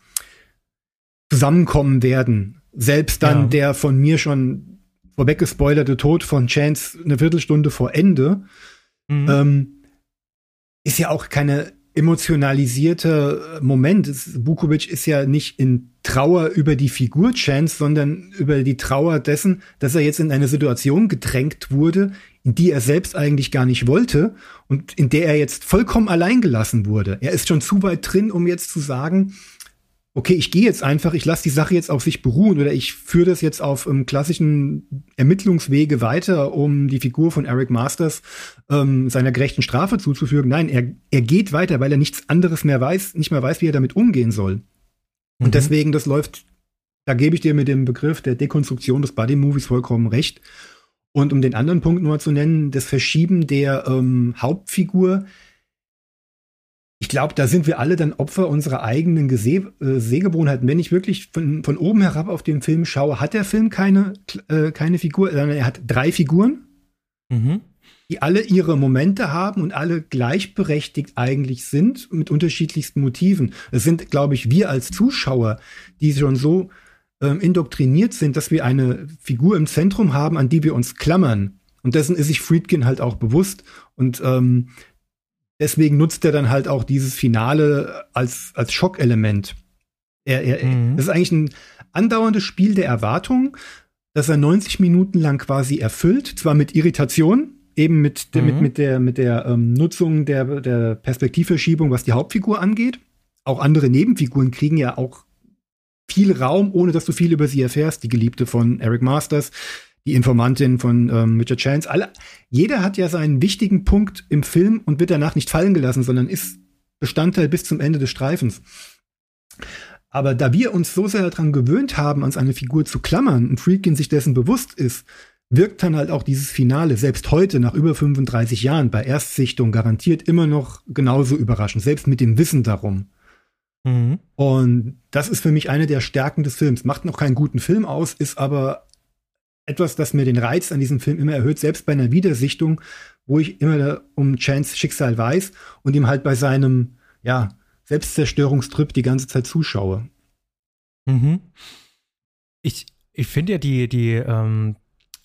zusammenkommen werden. Selbst dann ja. der von mir schon vorweggespoilerte Tod von Chance eine Viertelstunde vor Ende mhm. ähm, ist ja auch keine emotionalisierte Moment. Bukovic ist ja nicht in Trauer über die Figur Chance, sondern über die Trauer dessen, dass er jetzt in eine Situation gedrängt wurde, in die er selbst eigentlich gar nicht wollte und in der er jetzt vollkommen allein gelassen wurde. Er ist schon zu weit drin, um jetzt zu sagen, okay, ich gehe jetzt einfach, ich lasse die Sache jetzt auf sich beruhen oder ich führe das jetzt auf ähm, klassischen Ermittlungswege weiter, um die Figur von Eric Masters ähm, seiner gerechten Strafe zuzufügen. Nein, er, er geht weiter, weil er nichts anderes mehr weiß, nicht mehr weiß, wie er damit umgehen soll. Und mhm. deswegen, das läuft, da gebe ich dir mit dem Begriff der Dekonstruktion des Buddy Movies vollkommen recht. Und um den anderen Punkt nur zu nennen, das Verschieben der ähm, Hauptfigur, ich glaube, da sind wir alle dann Opfer unserer eigenen Gese äh, Sehgewohnheiten. Wenn ich wirklich von, von oben herab auf den Film schaue, hat der Film keine, äh, keine Figur, sondern er hat drei Figuren, mhm. die alle ihre Momente haben und alle gleichberechtigt eigentlich sind mit unterschiedlichsten Motiven. Es sind, glaube ich, wir als Zuschauer, die schon so ähm, indoktriniert sind, dass wir eine Figur im Zentrum haben, an die wir uns klammern. Und dessen ist sich Friedkin halt auch bewusst. Und ähm, deswegen nutzt er dann halt auch dieses Finale als, als Schockelement. Er, er, mhm. Das ist eigentlich ein andauerndes Spiel der Erwartung, dass er 90 Minuten lang quasi erfüllt, zwar mit Irritation, eben mit, der, mhm. mit, mit der, mit der ähm, Nutzung der, der Perspektivverschiebung, was die Hauptfigur angeht. Auch andere Nebenfiguren kriegen ja auch viel Raum, ohne dass du viel über sie erfährst. Die Geliebte von Eric Masters, die Informantin von ähm, Richard Chance. Alle, jeder hat ja seinen wichtigen Punkt im Film und wird danach nicht fallen gelassen, sondern ist Bestandteil bis zum Ende des Streifens. Aber da wir uns so sehr daran gewöhnt haben, uns eine Figur zu klammern und Friedkin sich dessen bewusst ist, wirkt dann halt auch dieses Finale selbst heute nach über 35 Jahren bei Erstsichtung garantiert immer noch genauso überraschend, selbst mit dem Wissen darum. Mhm. Und das ist für mich eine der Stärken des Films. Macht noch keinen guten Film aus, ist aber etwas, das mir den Reiz an diesem Film immer erhöht, selbst bei einer Wiedersichtung, wo ich immer um Chance Schicksal weiß und ihm halt bei seinem, ja, Selbstzerstörungstrip die ganze Zeit zuschaue. Mhm. Ich, ich finde ja die, die, ähm,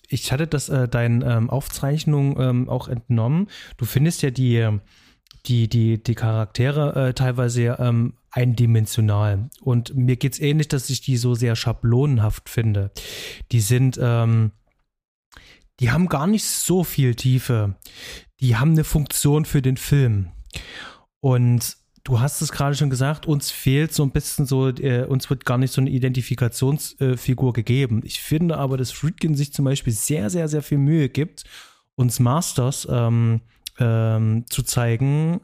ich hatte das äh, deinen ähm, Aufzeichnungen ähm, auch entnommen. Du findest ja die, die, die, die Charaktere äh, teilweise ähm, eindimensional. Und mir geht es ähnlich, dass ich die so sehr schablonenhaft finde. Die sind, ähm, die haben gar nicht so viel Tiefe. Die haben eine Funktion für den Film. Und du hast es gerade schon gesagt, uns fehlt so ein bisschen so, äh, uns wird gar nicht so eine Identifikationsfigur äh, gegeben. Ich finde aber, dass Friedkin sich zum Beispiel sehr, sehr, sehr viel Mühe gibt, uns Masters ähm, ähm, zu zeigen.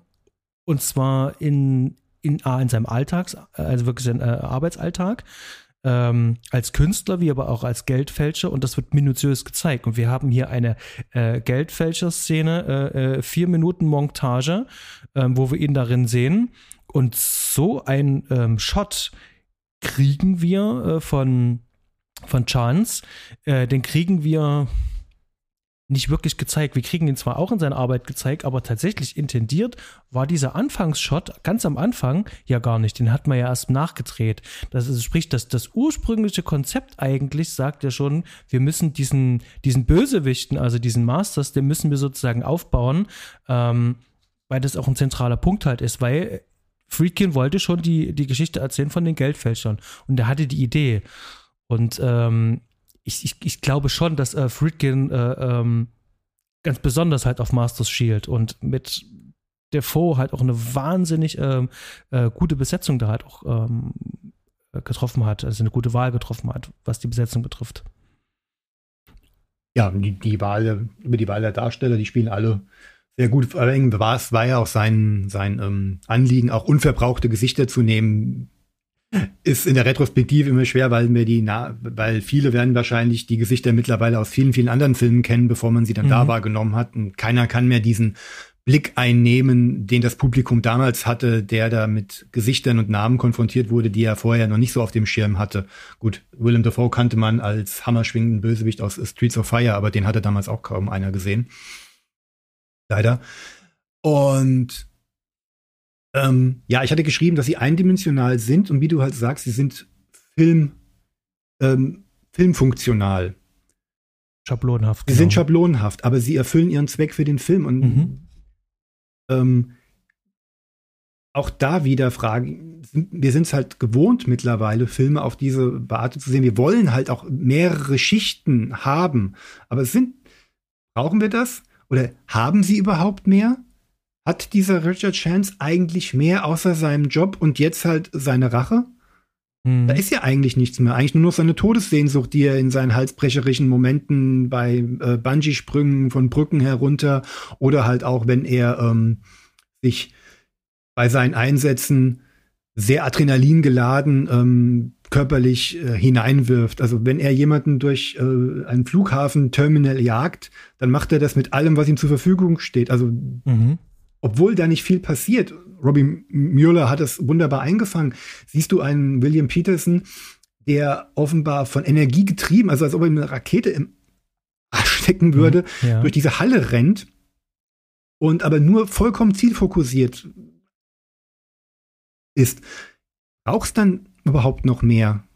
Und zwar in, in, in seinem Alltags, also wirklich sein äh, Arbeitsalltag, ähm, als Künstler wie aber auch als Geldfälscher und das wird minutiös gezeigt. Und wir haben hier eine äh, Geldfälscher-Szene, äh, äh, vier Minuten Montage, äh, wo wir ihn darin sehen. Und so ein ähm, Shot kriegen wir äh, von, von Chance, äh, den kriegen wir nicht wirklich gezeigt. Wir kriegen ihn zwar auch in seiner Arbeit gezeigt, aber tatsächlich intendiert war dieser Anfangsshot ganz am Anfang ja gar nicht. Den hat man ja erst nachgedreht. Das ist, sprich, dass das ursprüngliche Konzept eigentlich sagt ja schon, wir müssen diesen, diesen Bösewichten, also diesen Masters, den müssen wir sozusagen aufbauen, ähm, weil das auch ein zentraler Punkt halt ist, weil Friedkin wollte schon die, die Geschichte erzählen von den Geldfälschern und er hatte die Idee. Und ähm, ich, ich, ich glaube schon, dass äh, Friedkin äh, ähm, ganz besonders halt auf Masters Shield und mit Defoe halt auch eine wahnsinnig ähm, äh, gute Besetzung da halt auch ähm, getroffen hat, also eine gute Wahl getroffen hat, was die Besetzung betrifft. Ja, die, die Wahl, über die Wahl der Darsteller, die spielen alle sehr gut. Allem war es war ja auch sein, sein ähm, Anliegen, auch unverbrauchte Gesichter zu nehmen, ist in der Retrospektive immer schwer, weil mir die, weil viele werden wahrscheinlich die Gesichter mittlerweile aus vielen, vielen anderen Filmen kennen, bevor man sie dann mhm. da wahrgenommen hat. Und keiner kann mehr diesen Blick einnehmen, den das Publikum damals hatte, der da mit Gesichtern und Namen konfrontiert wurde, die er vorher noch nicht so auf dem Schirm hatte. Gut, Willem Dafoe kannte man als hammerschwingenden Bösewicht aus Streets of Fire, aber den hatte damals auch kaum einer gesehen. Leider. Und ähm, ja, ich hatte geschrieben, dass sie eindimensional sind und wie du halt sagst, sie sind Film, ähm, filmfunktional. Schablonenhaft. Sie genau. sind schablonenhaft, aber sie erfüllen ihren Zweck für den Film. Und mhm. ähm, auch da wieder fragen, wir sind es halt gewohnt mittlerweile, Filme auf diese Art zu sehen. Wir wollen halt auch mehrere Schichten haben. Aber sind, brauchen wir das? Oder haben sie überhaupt mehr? Hat dieser Richard Chance eigentlich mehr außer seinem Job und jetzt halt seine Rache? Mhm. Da ist ja eigentlich nichts mehr. Eigentlich nur noch seine Todessehnsucht, die er in seinen halsbrecherischen Momenten bei äh, Bungee-Sprüngen von Brücken herunter oder halt auch, wenn er ähm, sich bei seinen Einsätzen sehr Adrenalin geladen ähm, körperlich äh, hineinwirft. Also wenn er jemanden durch äh, einen Flughafen-Terminal jagt, dann macht er das mit allem, was ihm zur Verfügung steht. Also mhm obwohl da nicht viel passiert, Robbie Mueller hat es wunderbar eingefangen, siehst du einen William Peterson, der offenbar von Energie getrieben, also als ob er eine Rakete im Arsch stecken würde, mhm, ja. durch diese Halle rennt und aber nur vollkommen zielfokussiert ist. Brauchst dann überhaupt noch mehr?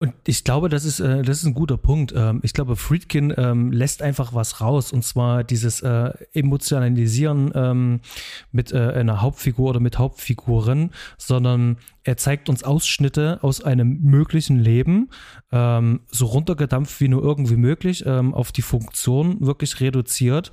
Und ich glaube, das ist, äh, das ist ein guter Punkt. Ähm, ich glaube, Friedkin ähm, lässt einfach was raus und zwar dieses äh, Emotionalisieren ähm, mit äh, einer Hauptfigur oder mit Hauptfiguren, sondern er zeigt uns Ausschnitte aus einem möglichen Leben, ähm, so runtergedampft wie nur irgendwie möglich, ähm, auf die Funktion wirklich reduziert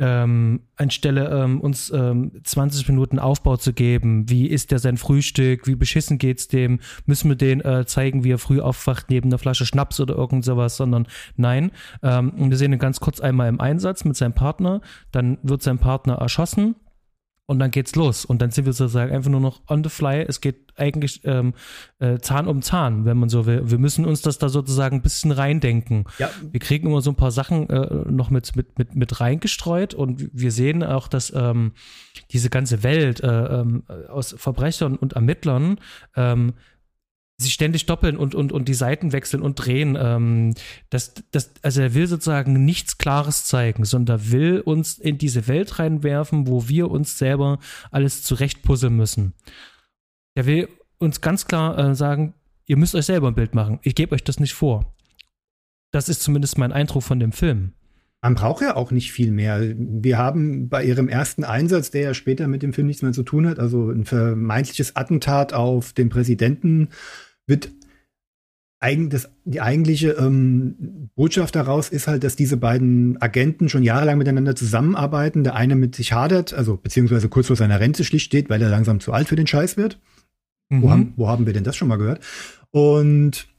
ähm, anstelle ähm, uns ähm, 20 Minuten Aufbau zu geben, wie isst der sein Frühstück, wie beschissen geht's dem, müssen wir den äh, zeigen, wie er früh aufwacht neben einer Flasche Schnaps oder irgend sowas, sondern nein. Ähm, wir sehen ihn ganz kurz einmal im Einsatz mit seinem Partner, dann wird sein Partner erschossen und dann geht's los. Und dann sind wir sozusagen einfach nur noch on the fly. Es geht eigentlich ähm, äh, Zahn um Zahn, wenn man so will. Wir müssen uns das da sozusagen ein bisschen reindenken. Ja. Wir kriegen immer so ein paar Sachen äh, noch mit, mit, mit, mit reingestreut und wir sehen auch, dass ähm, diese ganze Welt äh, ähm, aus Verbrechern und Ermittlern ähm, sich ständig doppeln und, und, und die Seiten wechseln und drehen. Ähm, das, das, also er will sozusagen nichts Klares zeigen, sondern will uns in diese Welt reinwerfen, wo wir uns selber alles zurechtpuzzeln müssen. Er will uns ganz klar äh, sagen, ihr müsst euch selber ein Bild machen. Ich gebe euch das nicht vor. Das ist zumindest mein Eindruck von dem Film. Man braucht ja auch nicht viel mehr. Wir haben bei ihrem ersten Einsatz, der ja später mit dem Film nichts mehr zu tun hat, also ein vermeintliches Attentat auf den Präsidenten, wird das, die eigentliche ähm, Botschaft daraus ist halt, dass diese beiden Agenten schon jahrelang miteinander zusammenarbeiten. Der eine mit sich hadert, also beziehungsweise kurz vor seiner Rente schlicht steht, weil er langsam zu alt für den Scheiß wird. Mhm. Wo, haben, wo haben wir denn das schon mal gehört? Und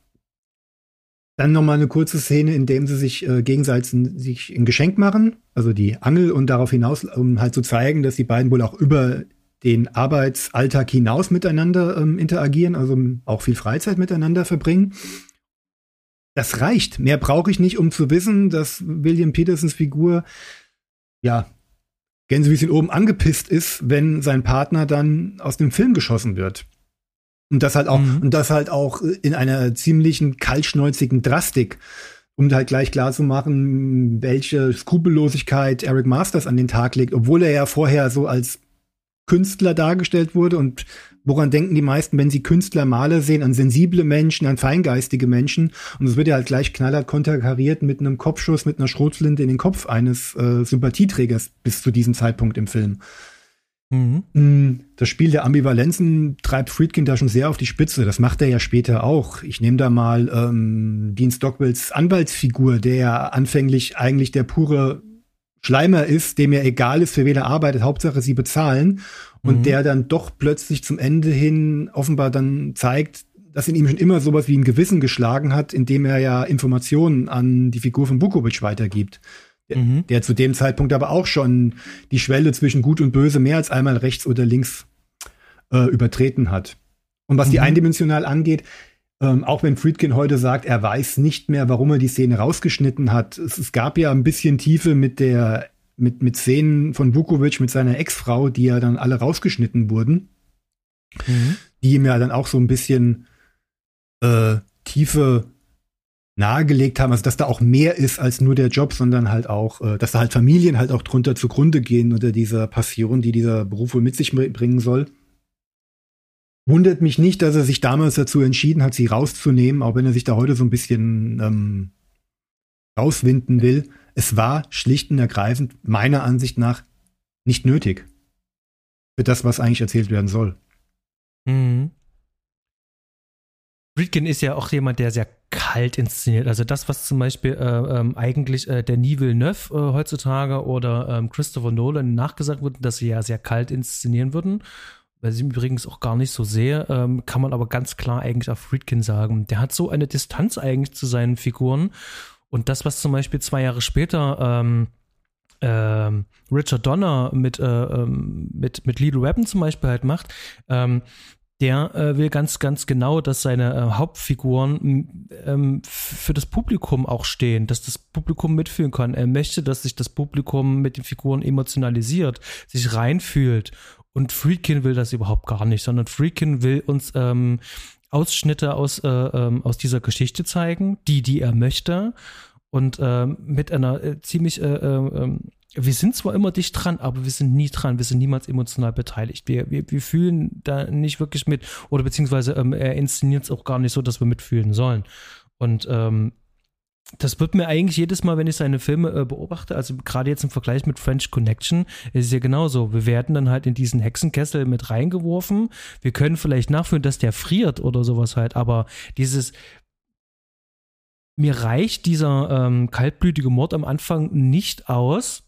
dann nochmal eine kurze Szene, in dem sie sich äh, gegenseitig sich ein Geschenk machen, also die Angel und darauf hinaus, um halt zu zeigen, dass die beiden wohl auch über den Arbeitsalltag hinaus miteinander ähm, interagieren, also auch viel Freizeit miteinander verbringen. Das reicht. Mehr brauche ich nicht, um zu wissen, dass William Petersons Figur ja Gänsefüßchen oben angepisst ist, wenn sein Partner dann aus dem Film geschossen wird. Und das halt auch, mhm. und das halt auch in einer ziemlichen kaltschnäuzigen Drastik, um halt gleich klar zu machen, welche Skrupellosigkeit Eric Masters an den Tag legt, obwohl er ja vorher so als Künstler dargestellt wurde und woran denken die meisten, wenn sie Künstler, Maler sehen, an sensible Menschen, an feingeistige Menschen und es wird ja halt gleich knallhart konterkariert mit einem Kopfschuss, mit einer Schrotflinte in den Kopf eines äh, Sympathieträgers bis zu diesem Zeitpunkt im Film. Mhm. Mm, das Spiel der Ambivalenzen treibt Friedkin da schon sehr auf die Spitze. Das macht er ja später auch. Ich nehme da mal ähm, Dean Stockwells Anwaltsfigur, der ja anfänglich eigentlich der pure Schleimer ist, dem ja egal ist, für wen er arbeitet, Hauptsache sie bezahlen. Und mhm. der dann doch plötzlich zum Ende hin offenbar dann zeigt, dass in ihm schon immer sowas wie ein Gewissen geschlagen hat, indem er ja Informationen an die Figur von Bukovic weitergibt mhm. der zu dem Zeitpunkt aber auch schon die Schwelle zwischen Gut und Böse mehr als einmal rechts oder links äh, übertreten hat. Und was mhm. die eindimensional angeht, ähm, auch wenn Friedkin heute sagt, er weiß nicht mehr, warum er die Szene rausgeschnitten hat. Es, es gab ja ein bisschen Tiefe mit der mit, mit Szenen von Vukovic mit seiner Ex-Frau, die ja dann alle rausgeschnitten wurden. Mhm. Die ihm ja dann auch so ein bisschen äh, tiefe nahegelegt haben, also dass da auch mehr ist als nur der Job, sondern halt auch, äh, dass da halt Familien halt auch drunter zugrunde gehen unter dieser Passion, die dieser Beruf wohl mit sich bringen soll. Wundert mich nicht, dass er sich damals dazu entschieden hat, sie rauszunehmen, auch wenn er sich da heute so ein bisschen ähm, rauswinden will. Es war schlicht und ergreifend meiner Ansicht nach nicht nötig. Für das, was eigentlich erzählt werden soll. Mhm. Friedkin ist ja auch jemand, der sehr kalt inszeniert. Also das, was zum Beispiel äh, ähm, eigentlich äh, der Nivel Villeneuve äh, heutzutage oder ähm, Christopher Nolan nachgesagt wird, dass sie ja sehr kalt inszenieren würden. Weil sie übrigens auch gar nicht so sehr, ähm, kann man aber ganz klar eigentlich auf Friedkin sagen. Der hat so eine Distanz eigentlich zu seinen Figuren. Und das, was zum Beispiel zwei Jahre später ähm, ähm, Richard Donner mit, äh, ähm, mit, mit Little Weapon zum Beispiel halt macht, ähm, der äh, will ganz, ganz genau, dass seine äh, Hauptfiguren ähm, für das Publikum auch stehen, dass das Publikum mitfühlen kann. Er möchte, dass sich das Publikum mit den Figuren emotionalisiert, sich reinfühlt. Und Friedkin will das überhaupt gar nicht, sondern Friedkin will uns ähm, Ausschnitte aus, äh, ähm, aus dieser Geschichte zeigen, die, die er möchte. Und ähm, mit einer äh, ziemlich äh, äh, ähm, wir sind zwar immer dicht dran, aber wir sind nie dran, wir sind niemals emotional beteiligt. Wir, wir, wir fühlen da nicht wirklich mit oder beziehungsweise ähm, er inszeniert es auch gar nicht so, dass wir mitfühlen sollen. Und ähm, das wird mir eigentlich jedes Mal, wenn ich seine Filme äh, beobachte, also gerade jetzt im Vergleich mit French Connection, ist es ja genauso. Wir werden dann halt in diesen Hexenkessel mit reingeworfen. Wir können vielleicht nachführen, dass der friert oder sowas halt, aber dieses, mir reicht dieser ähm, kaltblütige Mord am Anfang nicht aus,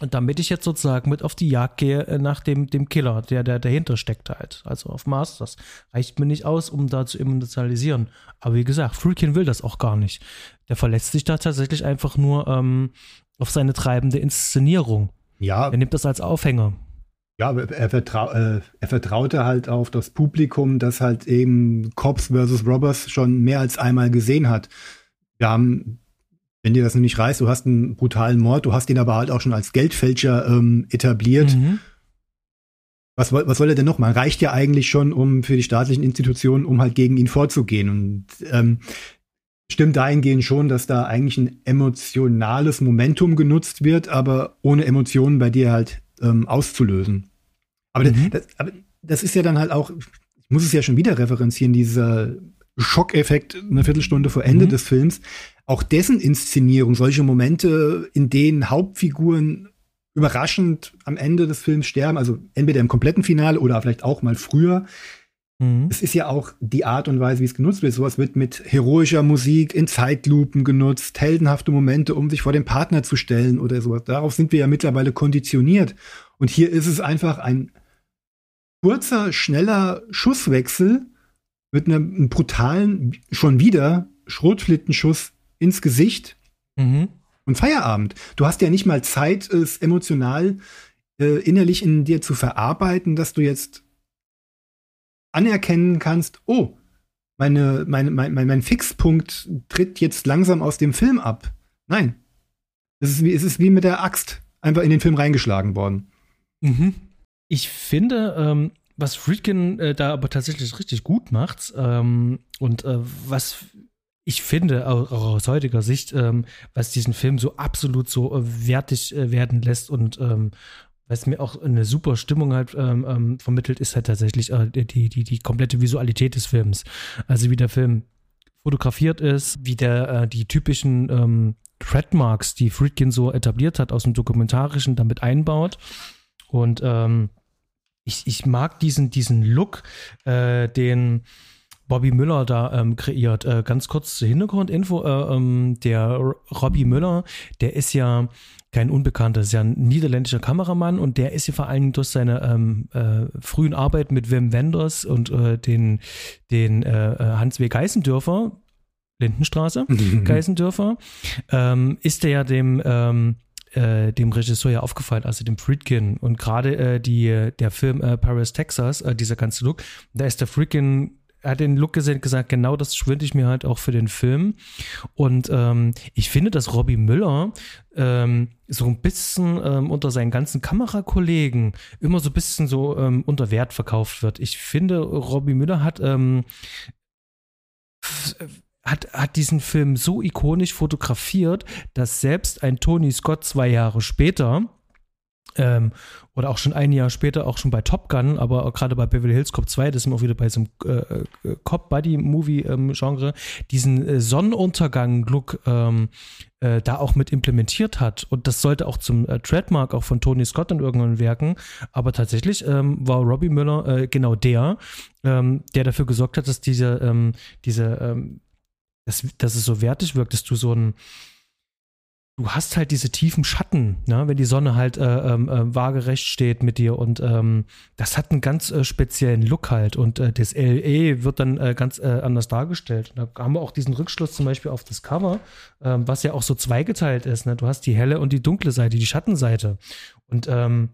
und damit ich jetzt sozusagen mit auf die Jagd gehe äh, nach dem, dem Killer, der, der dahinter steckt halt. Also auf Mars, das reicht mir nicht aus, um da zu emotionalisieren. Aber wie gesagt, Friedkin will das auch gar nicht. Der verletzt sich da tatsächlich einfach nur ähm, auf seine treibende Inszenierung. Ja. Er nimmt das als Aufhänger. Ja, er, vertrau äh, er vertraute halt auf das Publikum, das halt eben Cops versus Robbers schon mehr als einmal gesehen hat. Wir haben, wenn dir das nicht reißt, du hast einen brutalen Mord, du hast ihn aber halt auch schon als Geldfälscher ähm, etabliert. Mhm. Was, was soll er denn noch? Man reicht ja eigentlich schon, um für die staatlichen Institutionen, um halt gegen ihn vorzugehen. Und ähm, stimmt dahingehend schon, dass da eigentlich ein emotionales Momentum genutzt wird, aber ohne Emotionen bei dir halt ähm, auszulösen. Aber, mhm. das, aber das ist ja dann halt auch, ich muss es ja schon wieder referenzieren, dieser Schockeffekt eine Viertelstunde vor Ende mhm. des Films, auch dessen Inszenierung, solche Momente, in denen Hauptfiguren überraschend am Ende des Films sterben, also entweder im kompletten Finale oder vielleicht auch mal früher, Mhm. Es ist ja auch die Art und Weise, wie es genutzt wird. Sowas wird mit heroischer Musik in Zeitlupen genutzt, heldenhafte Momente, um sich vor den Partner zu stellen oder sowas. Darauf sind wir ja mittlerweile konditioniert. Und hier ist es einfach ein kurzer, schneller Schusswechsel mit einem brutalen, schon wieder Schrotflintenschuss ins Gesicht mhm. und Feierabend. Du hast ja nicht mal Zeit, es emotional äh, innerlich in dir zu verarbeiten, dass du jetzt anerkennen kannst, oh, meine, meine, mein, mein Fixpunkt tritt jetzt langsam aus dem Film ab. Nein. Es ist wie, es ist wie mit der Axt einfach in den Film reingeschlagen worden. Mhm. Ich finde, ähm, was Friedkin äh, da aber tatsächlich richtig gut macht ähm, und äh, was ich finde, auch, auch aus heutiger Sicht, ähm, was diesen Film so absolut so äh, wertig äh, werden lässt und ähm, was mir auch eine super Stimmung halt ähm, ähm, vermittelt, ist halt tatsächlich äh, die, die, die komplette Visualität des Films. Also wie der Film fotografiert ist, wie der äh, die typischen ähm, Trademarks, die Friedkin so etabliert hat aus dem Dokumentarischen, damit einbaut. Und ähm, ich, ich mag diesen, diesen Look, äh, den Bobby Müller da ähm, kreiert. Äh, ganz kurz zur Hintergrundinfo. Äh, ähm, der Robbie Müller, der ist ja kein Unbekannter, ist ja ein niederländischer Kameramann und der ist ja vor allem durch seine ähm, äh, frühen Arbeit mit Wim Wenders und äh, den, den äh, äh Hans W. Geißendörfer, Lindenstraße, mhm. Geißendörfer, ähm, ist er ja dem ähm, äh, dem Regisseur ja aufgefallen, also dem Friedkin. Und gerade äh, die, der Film äh, Paris, Texas, äh, dieser ganze Look, da ist der Friedkin er hat den Look gesehen gesagt, genau das schwinde ich mir halt auch für den Film. Und ähm, ich finde, dass Robbie Müller ähm, so ein bisschen ähm, unter seinen ganzen Kamerakollegen immer so ein bisschen so ähm, unter Wert verkauft wird. Ich finde, Robbie Müller hat ähm, hat, hat diesen Film so ikonisch fotografiert, dass selbst ein Tony Scott zwei Jahre später ähm, oder auch schon ein Jahr später, auch schon bei Top Gun, aber gerade bei Beverly Hills Cop 2, das sind wir auch wieder bei so einem äh, äh Cop-Buddy-Movie-Genre, diesen äh, Sonnenuntergang-Look ähm, äh, da auch mit implementiert hat. Und das sollte auch zum äh, Trademark auch von Tony Scott in irgendwann wirken. Aber tatsächlich ähm, war Robbie Miller äh, genau der, ähm, der dafür gesorgt hat, dass diese, ähm, diese, ähm, dass, dass es so wertig wirkt, dass du so ein du hast halt diese tiefen Schatten, ne? wenn die Sonne halt äh, ähm, äh, waagerecht steht mit dir und ähm, das hat einen ganz äh, speziellen Look halt und äh, das LE wird dann äh, ganz äh, anders dargestellt. Und da haben wir auch diesen Rückschluss zum Beispiel auf das Cover, ähm, was ja auch so zweigeteilt ist. Ne? Du hast die helle und die dunkle Seite, die Schattenseite und ähm,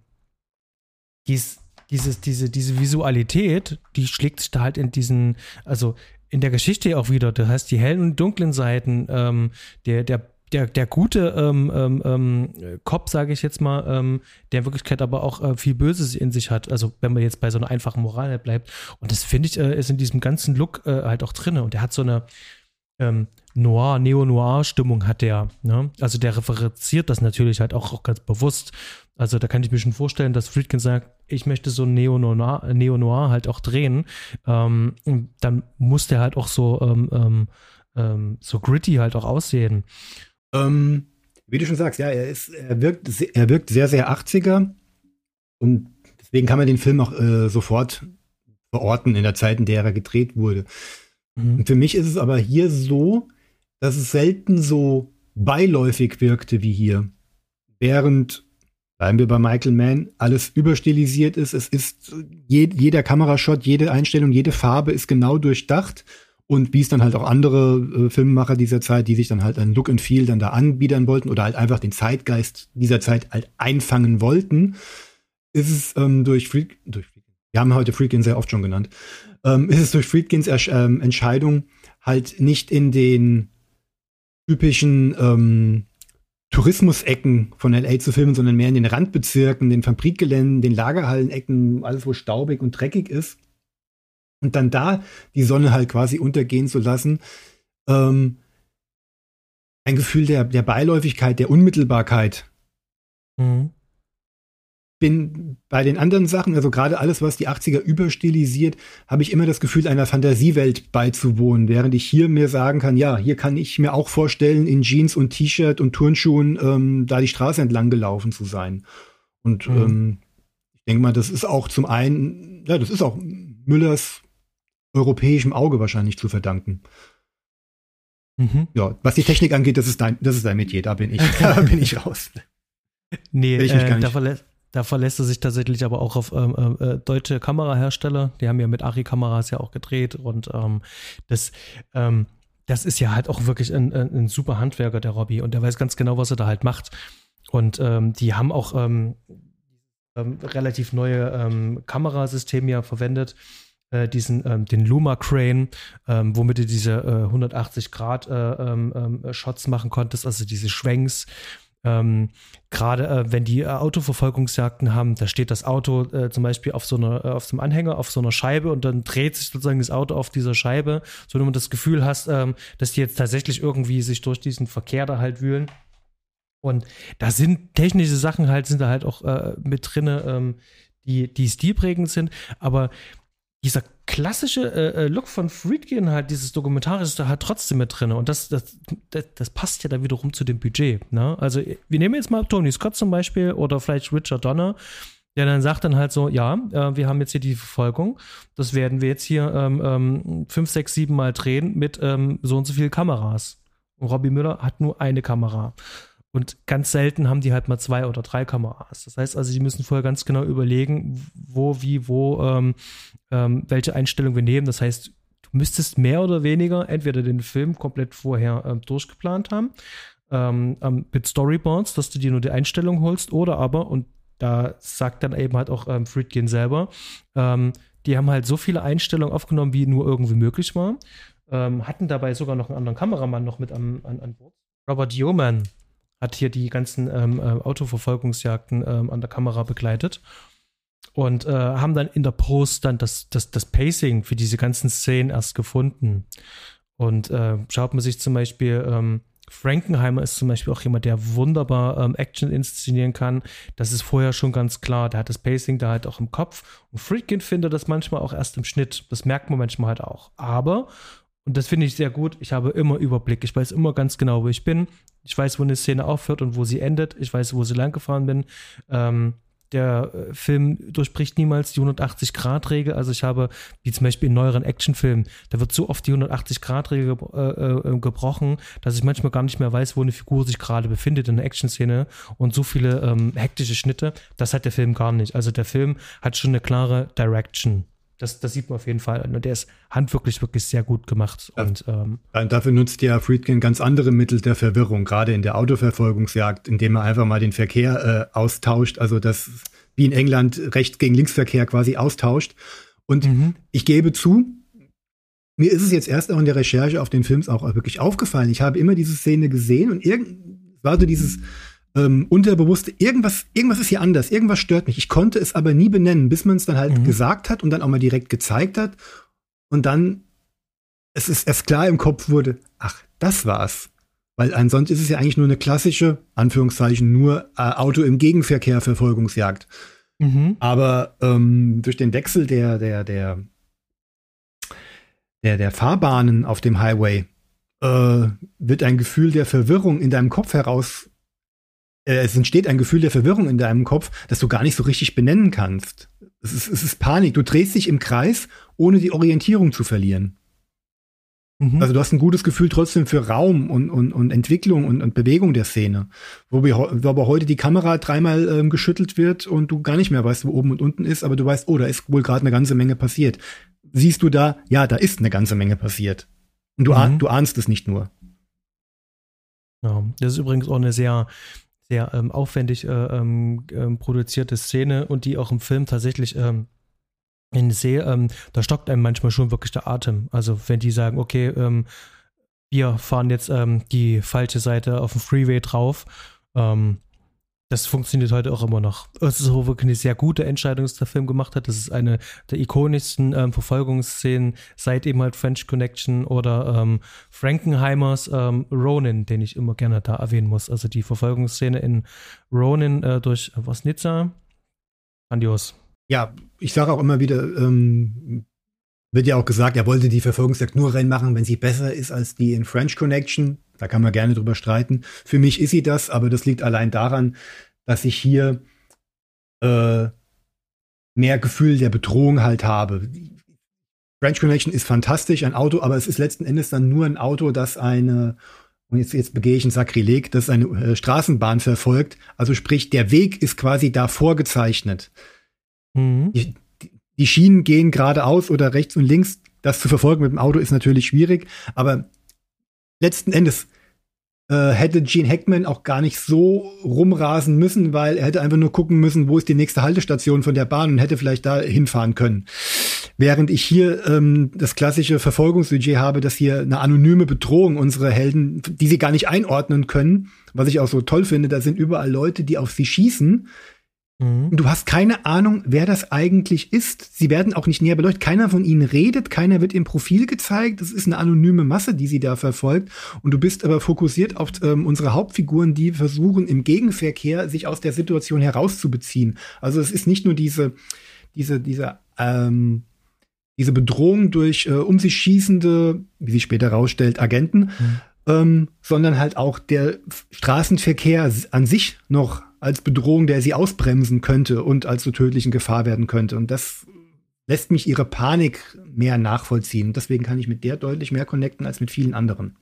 dies, dieses, diese, diese Visualität, die schlägt sich da halt in diesen, also in der Geschichte auch wieder. Du hast die hellen und dunklen Seiten, ähm, der, der der, der gute ähm, ähm, ähm, Cop, sage ich jetzt mal, ähm, der in Wirklichkeit aber auch äh, viel Böses in sich hat. Also wenn man jetzt bei so einer einfachen Moral bleibt. Und das finde ich, äh, ist in diesem ganzen Look äh, halt auch drin. Und der hat so eine ähm, Noir, Neo-Noir-Stimmung hat der. Ne? Also der referenziert das natürlich halt auch, auch ganz bewusst. Also da kann ich mir schon vorstellen, dass Friedkin sagt, ich möchte so Neo-Noir Neo halt auch drehen. Ähm, dann muss der halt auch so, ähm, ähm, ähm so gritty halt auch aussehen. Ähm, wie du schon sagst, ja, er ist, er wirkt, er wirkt sehr, sehr 80er und deswegen kann man den Film auch äh, sofort verorten in der Zeit, in der er gedreht wurde. Mhm. Und für mich ist es aber hier so, dass es selten so beiläufig wirkte wie hier. Während, bleiben wir bei Michael Mann, alles überstilisiert ist. Es ist je, jeder Kamerashot, jede Einstellung, jede Farbe ist genau durchdacht und wie es dann halt auch andere äh, Filmemacher dieser Zeit, die sich dann halt ein Look and Feel dann da anbiedern wollten oder halt einfach den Zeitgeist dieser Zeit halt einfangen wollten. ist es ähm, durch, Fried, durch wir haben heute Friedkin sehr oft schon genannt, ähm, ist es durch Friedkins ähm, Entscheidung halt nicht in den typischen ähm, Tourismusecken von LA zu filmen, sondern mehr in den Randbezirken, den Fabrikgeländen, den Lagerhallenecken, alles wo staubig und dreckig ist. Und dann da die Sonne halt quasi untergehen zu lassen. Ähm, ein Gefühl der, der Beiläufigkeit, der Unmittelbarkeit. Mhm bin bei den anderen Sachen, also gerade alles, was die 80er überstilisiert, habe ich immer das Gefühl, einer Fantasiewelt beizuwohnen, während ich hier mir sagen kann, ja, hier kann ich mir auch vorstellen, in Jeans und T-Shirt und Turnschuhen ähm, da die Straße entlang gelaufen zu sein. Und mhm. ähm, ich denke mal, das ist auch zum einen, ja, das ist auch Müllers europäischem Auge wahrscheinlich zu verdanken. Mhm. Ja, was die Technik angeht, das ist dein, das ist dein Metier, da bin ich, (laughs) da bin ich raus. Nee, äh, da, verlässt, da verlässt er sich tatsächlich aber auch auf ähm, äh, äh, deutsche Kamerahersteller. Die haben ja mit Ari-Kameras ja auch gedreht und ähm, das, ähm, das ist ja halt auch wirklich ein, ein, ein, super Handwerker, der Robby. Und der weiß ganz genau, was er da halt macht. Und ähm, die haben auch ähm, ähm, relativ neue Kamerasysteme ja verwendet äh, diesen ähm, den Luma Crane, ähm, womit du diese äh, 180 Grad äh, ähm, Shots machen konntest, also diese Schwenks. Ähm, Gerade äh, wenn die äh, Autoverfolgungsjagden haben, da steht das Auto äh, zum Beispiel auf so einer, äh, auf so einem Anhänger, auf so einer Scheibe und dann dreht sich sozusagen das Auto auf dieser Scheibe, so dass man das Gefühl hast, ähm, dass die jetzt tatsächlich irgendwie sich durch diesen Verkehr da halt wühlen. Und da sind technische Sachen halt, sind da halt auch äh, mit drinne, ähm, die, die stilprägend sind, aber dieser klassische äh, äh, Look von Friedkin halt, dieses Dokumentarische ist da halt trotzdem mit drin. Und das, das, das, das, passt ja da wiederum zu dem Budget. Ne? Also, wir nehmen jetzt mal Tony Scott zum Beispiel oder vielleicht Richard Donner, der dann sagt dann halt so: Ja, äh, wir haben jetzt hier die Verfolgung. Das werden wir jetzt hier ähm, ähm, fünf, sechs, sieben Mal drehen mit ähm, so und so vielen Kameras. Und Robbie Müller hat nur eine Kamera. Und ganz selten haben die halt mal zwei oder drei Kameras. Das heißt also, die müssen vorher ganz genau überlegen, wo, wie, wo, ähm, ähm, welche Einstellung wir nehmen. Das heißt, du müsstest mehr oder weniger entweder den Film komplett vorher ähm, durchgeplant haben, ähm, ähm, mit Storyboards, dass du dir nur die Einstellung holst, oder aber, und da sagt dann eben halt auch ähm, Friedkin selber, die haben halt so viele Einstellungen aufgenommen, wie nur irgendwie möglich war. hatten dabei sogar noch einen anderen Kameramann noch mit an, an, an Bord. Robert Yeoman hat hier die ganzen ähm, äh, Autoverfolgungsjagden ähm, an der Kamera begleitet und äh, haben dann in der Post dann das, das, das Pacing für diese ganzen Szenen erst gefunden. Und äh, schaut man sich zum Beispiel, ähm, Frankenheimer ist zum Beispiel auch jemand, der wunderbar ähm, Action inszenieren kann. Das ist vorher schon ganz klar. Der hat das Pacing da halt auch im Kopf. Und Freakin findet das manchmal auch erst im Schnitt. Das merkt man manchmal halt auch. Aber und das finde ich sehr gut. Ich habe immer Überblick. Ich weiß immer ganz genau, wo ich bin. Ich weiß, wo eine Szene aufhört und wo sie endet. Ich weiß, wo sie lang gefahren bin. Ähm, der äh, Film durchbricht niemals die 180-Grad-Regel. Also ich habe, wie zum Beispiel in neueren Actionfilmen, da wird so oft die 180-Grad-Regel äh, äh, gebrochen, dass ich manchmal gar nicht mehr weiß, wo eine Figur sich gerade befindet in der Action-Szene und so viele ähm, hektische Schnitte. Das hat der Film gar nicht. Also der Film hat schon eine klare Direction. Das, das sieht man auf jeden Fall. Und der ist handwerklich wirklich sehr gut gemacht. Und, ähm, dafür nutzt ja Friedkin ganz andere Mittel der Verwirrung, gerade in der Autoverfolgungsjagd, indem er einfach mal den Verkehr äh, austauscht, also das wie in England Rechts- gegen Linksverkehr quasi austauscht. Und mhm. ich gebe zu, mir ist es jetzt erst auch in der Recherche auf den Films auch wirklich aufgefallen. Ich habe immer diese Szene gesehen und irgend war so dieses ähm, unterbewusste, irgendwas, irgendwas ist hier anders, irgendwas stört mich. Ich konnte es aber nie benennen, bis man es dann halt mhm. gesagt hat und dann auch mal direkt gezeigt hat. Und dann es ist erst klar im Kopf wurde, ach, das war's. Weil ansonsten ist es ja eigentlich nur eine klassische, Anführungszeichen, nur äh, Auto im Gegenverkehr Verfolgungsjagd. Mhm. Aber ähm, durch den Wechsel der, der, der, der, der Fahrbahnen auf dem Highway äh, wird ein Gefühl der Verwirrung in deinem Kopf heraus es entsteht ein Gefühl der Verwirrung in deinem Kopf, das du gar nicht so richtig benennen kannst. Es ist, es ist Panik. Du drehst dich im Kreis, ohne die Orientierung zu verlieren. Mhm. Also du hast ein gutes Gefühl trotzdem für Raum und, und, und Entwicklung und, und Bewegung der Szene. Wo, wir, wo aber heute die Kamera dreimal ähm, geschüttelt wird und du gar nicht mehr weißt, wo oben und unten ist, aber du weißt, oh, da ist wohl gerade eine ganze Menge passiert. Siehst du da, ja, da ist eine ganze Menge passiert. Und du, mhm. ahn, du ahnst es nicht nur. Ja, das ist übrigens auch eine sehr sehr ähm, aufwendig äh, ähm, ähm, produzierte Szene und die auch im Film tatsächlich ähm, in sehr, ähm, da stockt einem manchmal schon wirklich der Atem. Also wenn die sagen, okay, ähm, wir fahren jetzt die falsche Seite auf dem Freeway drauf, ähm, das funktioniert heute auch immer noch. Es ist auch wirklich eine sehr gute Entscheidung, dass der Film gemacht hat. Das ist eine der ikonischsten ähm, Verfolgungsszenen seit eben halt French Connection oder ähm, Frankenheimers ähm, Ronin, den ich immer gerne da erwähnen muss. Also die Verfolgungsszene in Ronin äh, durch was Nizza. Grandios. Ja, ich sage auch immer wieder, ähm, wird ja auch gesagt, er wollte die Verfolgungsjagd nur reinmachen, wenn sie besser ist als die in French Connection. Da kann man gerne drüber streiten. Für mich ist sie das, aber das liegt allein daran, dass ich hier äh, mehr Gefühl der Bedrohung halt habe. French Connection ist fantastisch, ein Auto, aber es ist letzten Endes dann nur ein Auto, das eine, und jetzt, jetzt begehe ich ein Sakrileg, das eine äh, Straßenbahn verfolgt. Also sprich, der Weg ist quasi da vorgezeichnet. Mhm. Die, die Schienen gehen geradeaus oder rechts und links. Das zu verfolgen mit dem Auto ist natürlich schwierig, aber letzten Endes äh, hätte Gene Hackman auch gar nicht so rumrasen müssen, weil er hätte einfach nur gucken müssen, wo ist die nächste Haltestation von der Bahn und hätte vielleicht da hinfahren können. Während ich hier ähm, das klassische Verfolgungssujet habe, dass hier eine anonyme Bedrohung unsere Helden, die sie gar nicht einordnen können, was ich auch so toll finde, da sind überall Leute, die auf sie schießen, Mhm. Du hast keine Ahnung, wer das eigentlich ist. Sie werden auch nicht näher beleuchtet. Keiner von ihnen redet, keiner wird im Profil gezeigt. Das ist eine anonyme Masse, die sie da verfolgt. Und du bist aber fokussiert auf ähm, unsere Hauptfiguren, die versuchen im Gegenverkehr sich aus der Situation herauszubeziehen. Also es ist nicht nur diese, diese, diese, ähm, diese Bedrohung durch äh, um sich schießende, wie sich später herausstellt, Agenten, mhm. ähm, sondern halt auch der Straßenverkehr an sich noch als Bedrohung, der sie ausbremsen könnte und als so tödlichen Gefahr werden könnte. Und das lässt mich ihre Panik mehr nachvollziehen. Deswegen kann ich mit der deutlich mehr connecten als mit vielen anderen.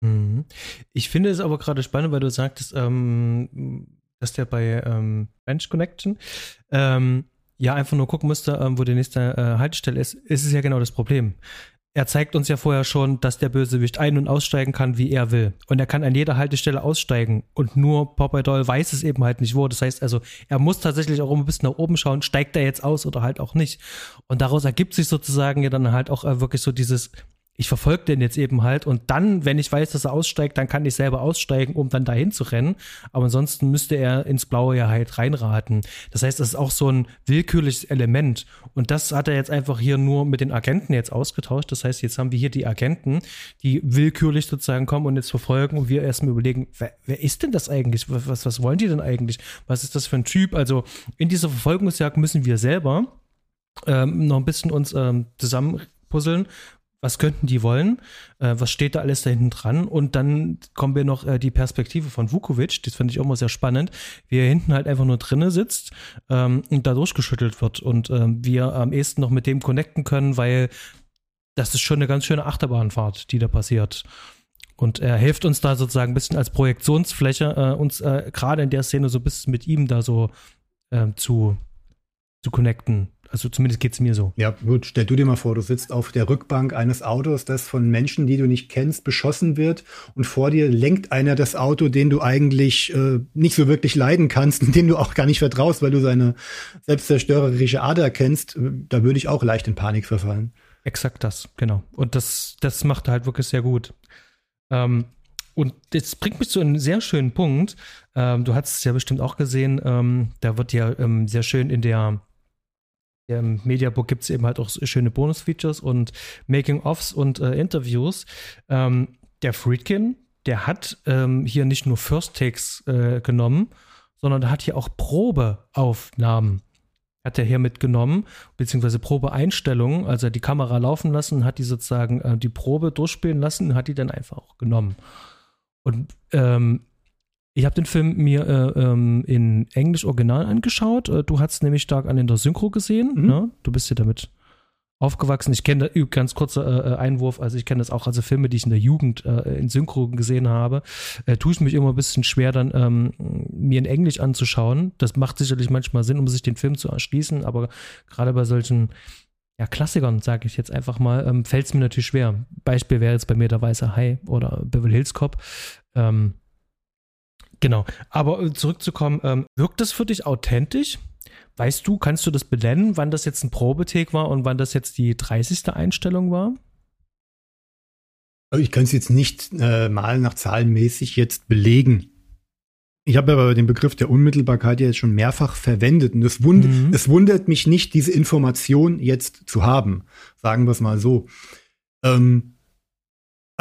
Mhm. Ich finde es aber gerade spannend, weil du sagtest, ähm, dass der bei ähm, Bench Connection ähm, ja einfach nur gucken müsste, ähm, wo die nächste äh, Haltestelle ist. Ist es ja genau das Problem er zeigt uns ja vorher schon, dass der Bösewicht ein- und aussteigen kann, wie er will. Und er kann an jeder Haltestelle aussteigen. Und nur Popeye Doll weiß es eben halt nicht wo. Das heißt also, er muss tatsächlich auch immer bis nach oben schauen, steigt er jetzt aus oder halt auch nicht. Und daraus ergibt sich sozusagen ja dann halt auch äh, wirklich so dieses, ich verfolge den jetzt eben halt und dann, wenn ich weiß, dass er aussteigt, dann kann ich selber aussteigen, um dann dahin zu rennen. Aber ansonsten müsste er ins Blaue ja halt reinraten. Das heißt, das ist auch so ein willkürliches Element. Und das hat er jetzt einfach hier nur mit den Agenten jetzt ausgetauscht. Das heißt, jetzt haben wir hier die Agenten, die willkürlich sozusagen kommen und jetzt verfolgen und wir erstmal überlegen, wer, wer ist denn das eigentlich? Was, was wollen die denn eigentlich? Was ist das für ein Typ? Also in dieser Verfolgungsjagd müssen wir selber ähm, noch ein bisschen uns ähm, zusammenpuzzeln, was könnten die wollen, äh, was steht da alles da hinten dran und dann kommen wir noch äh, die Perspektive von Vukovic, das finde ich auch mal sehr spannend, wie er hinten halt einfach nur drinne sitzt ähm, und da durchgeschüttelt wird und ähm, wir am ehesten noch mit dem connecten können, weil das ist schon eine ganz schöne Achterbahnfahrt, die da passiert. Und er hilft uns da sozusagen ein bisschen als Projektionsfläche, äh, uns äh, gerade in der Szene so ein bisschen mit ihm da so äh, zu, zu connecten. Also zumindest geht es mir so. Ja, gut, stell du dir mal vor, du sitzt auf der Rückbank eines Autos, das von Menschen, die du nicht kennst, beschossen wird und vor dir lenkt einer das Auto, den du eigentlich äh, nicht so wirklich leiden kannst, dem du auch gar nicht vertraust, weil du seine selbstzerstörerische Ader kennst. Da würde ich auch leicht in Panik verfallen. Exakt das, genau. Und das, das macht er halt wirklich sehr gut. Ähm, und das bringt mich zu einem sehr schönen Punkt. Ähm, du hast es ja bestimmt auch gesehen, ähm, da wird ja ähm, sehr schön in der im Mediabook gibt es eben halt auch schöne Bonus-Features und Making-ofs und äh, Interviews. Ähm, der Friedkin, der hat ähm, hier nicht nur First Takes äh, genommen, sondern der hat hier auch Probeaufnahmen hat er hier mitgenommen, beziehungsweise Probeeinstellungen, also die Kamera laufen lassen, hat die sozusagen äh, die Probe durchspielen lassen hat die dann einfach auch genommen. Und ähm, ich habe den Film mir äh, ähm, in Englisch Original angeschaut. Äh, du hast nämlich stark an in der Synchro gesehen. Mhm. Ne? Du bist ja damit aufgewachsen. Ich kenne ganz kurzer äh, äh, Einwurf, also ich kenne das auch, also Filme, die ich in der Jugend äh, in Synchro gesehen habe, äh, tue ich mich immer ein bisschen schwer, dann ähm, mir in Englisch anzuschauen. Das macht sicherlich manchmal Sinn, um sich den Film zu erschließen, aber gerade bei solchen ja, Klassikern, sage ich jetzt einfach mal, ähm, fällt es mir natürlich schwer. Beispiel wäre jetzt bei mir der Weiße Hai oder Beverly Hills Cop. Ähm, Genau. Aber äh, zurückzukommen, ähm, wirkt das für dich authentisch? Weißt du, kannst du das benennen, wann das jetzt ein Probetake war und wann das jetzt die 30. Einstellung war? Ich kann es jetzt nicht äh, mal nach zahlenmäßig jetzt belegen. Ich habe aber den Begriff der Unmittelbarkeit jetzt schon mehrfach verwendet und es, wund mhm. es wundert mich nicht, diese Information jetzt zu haben. Sagen wir es mal so. Ähm,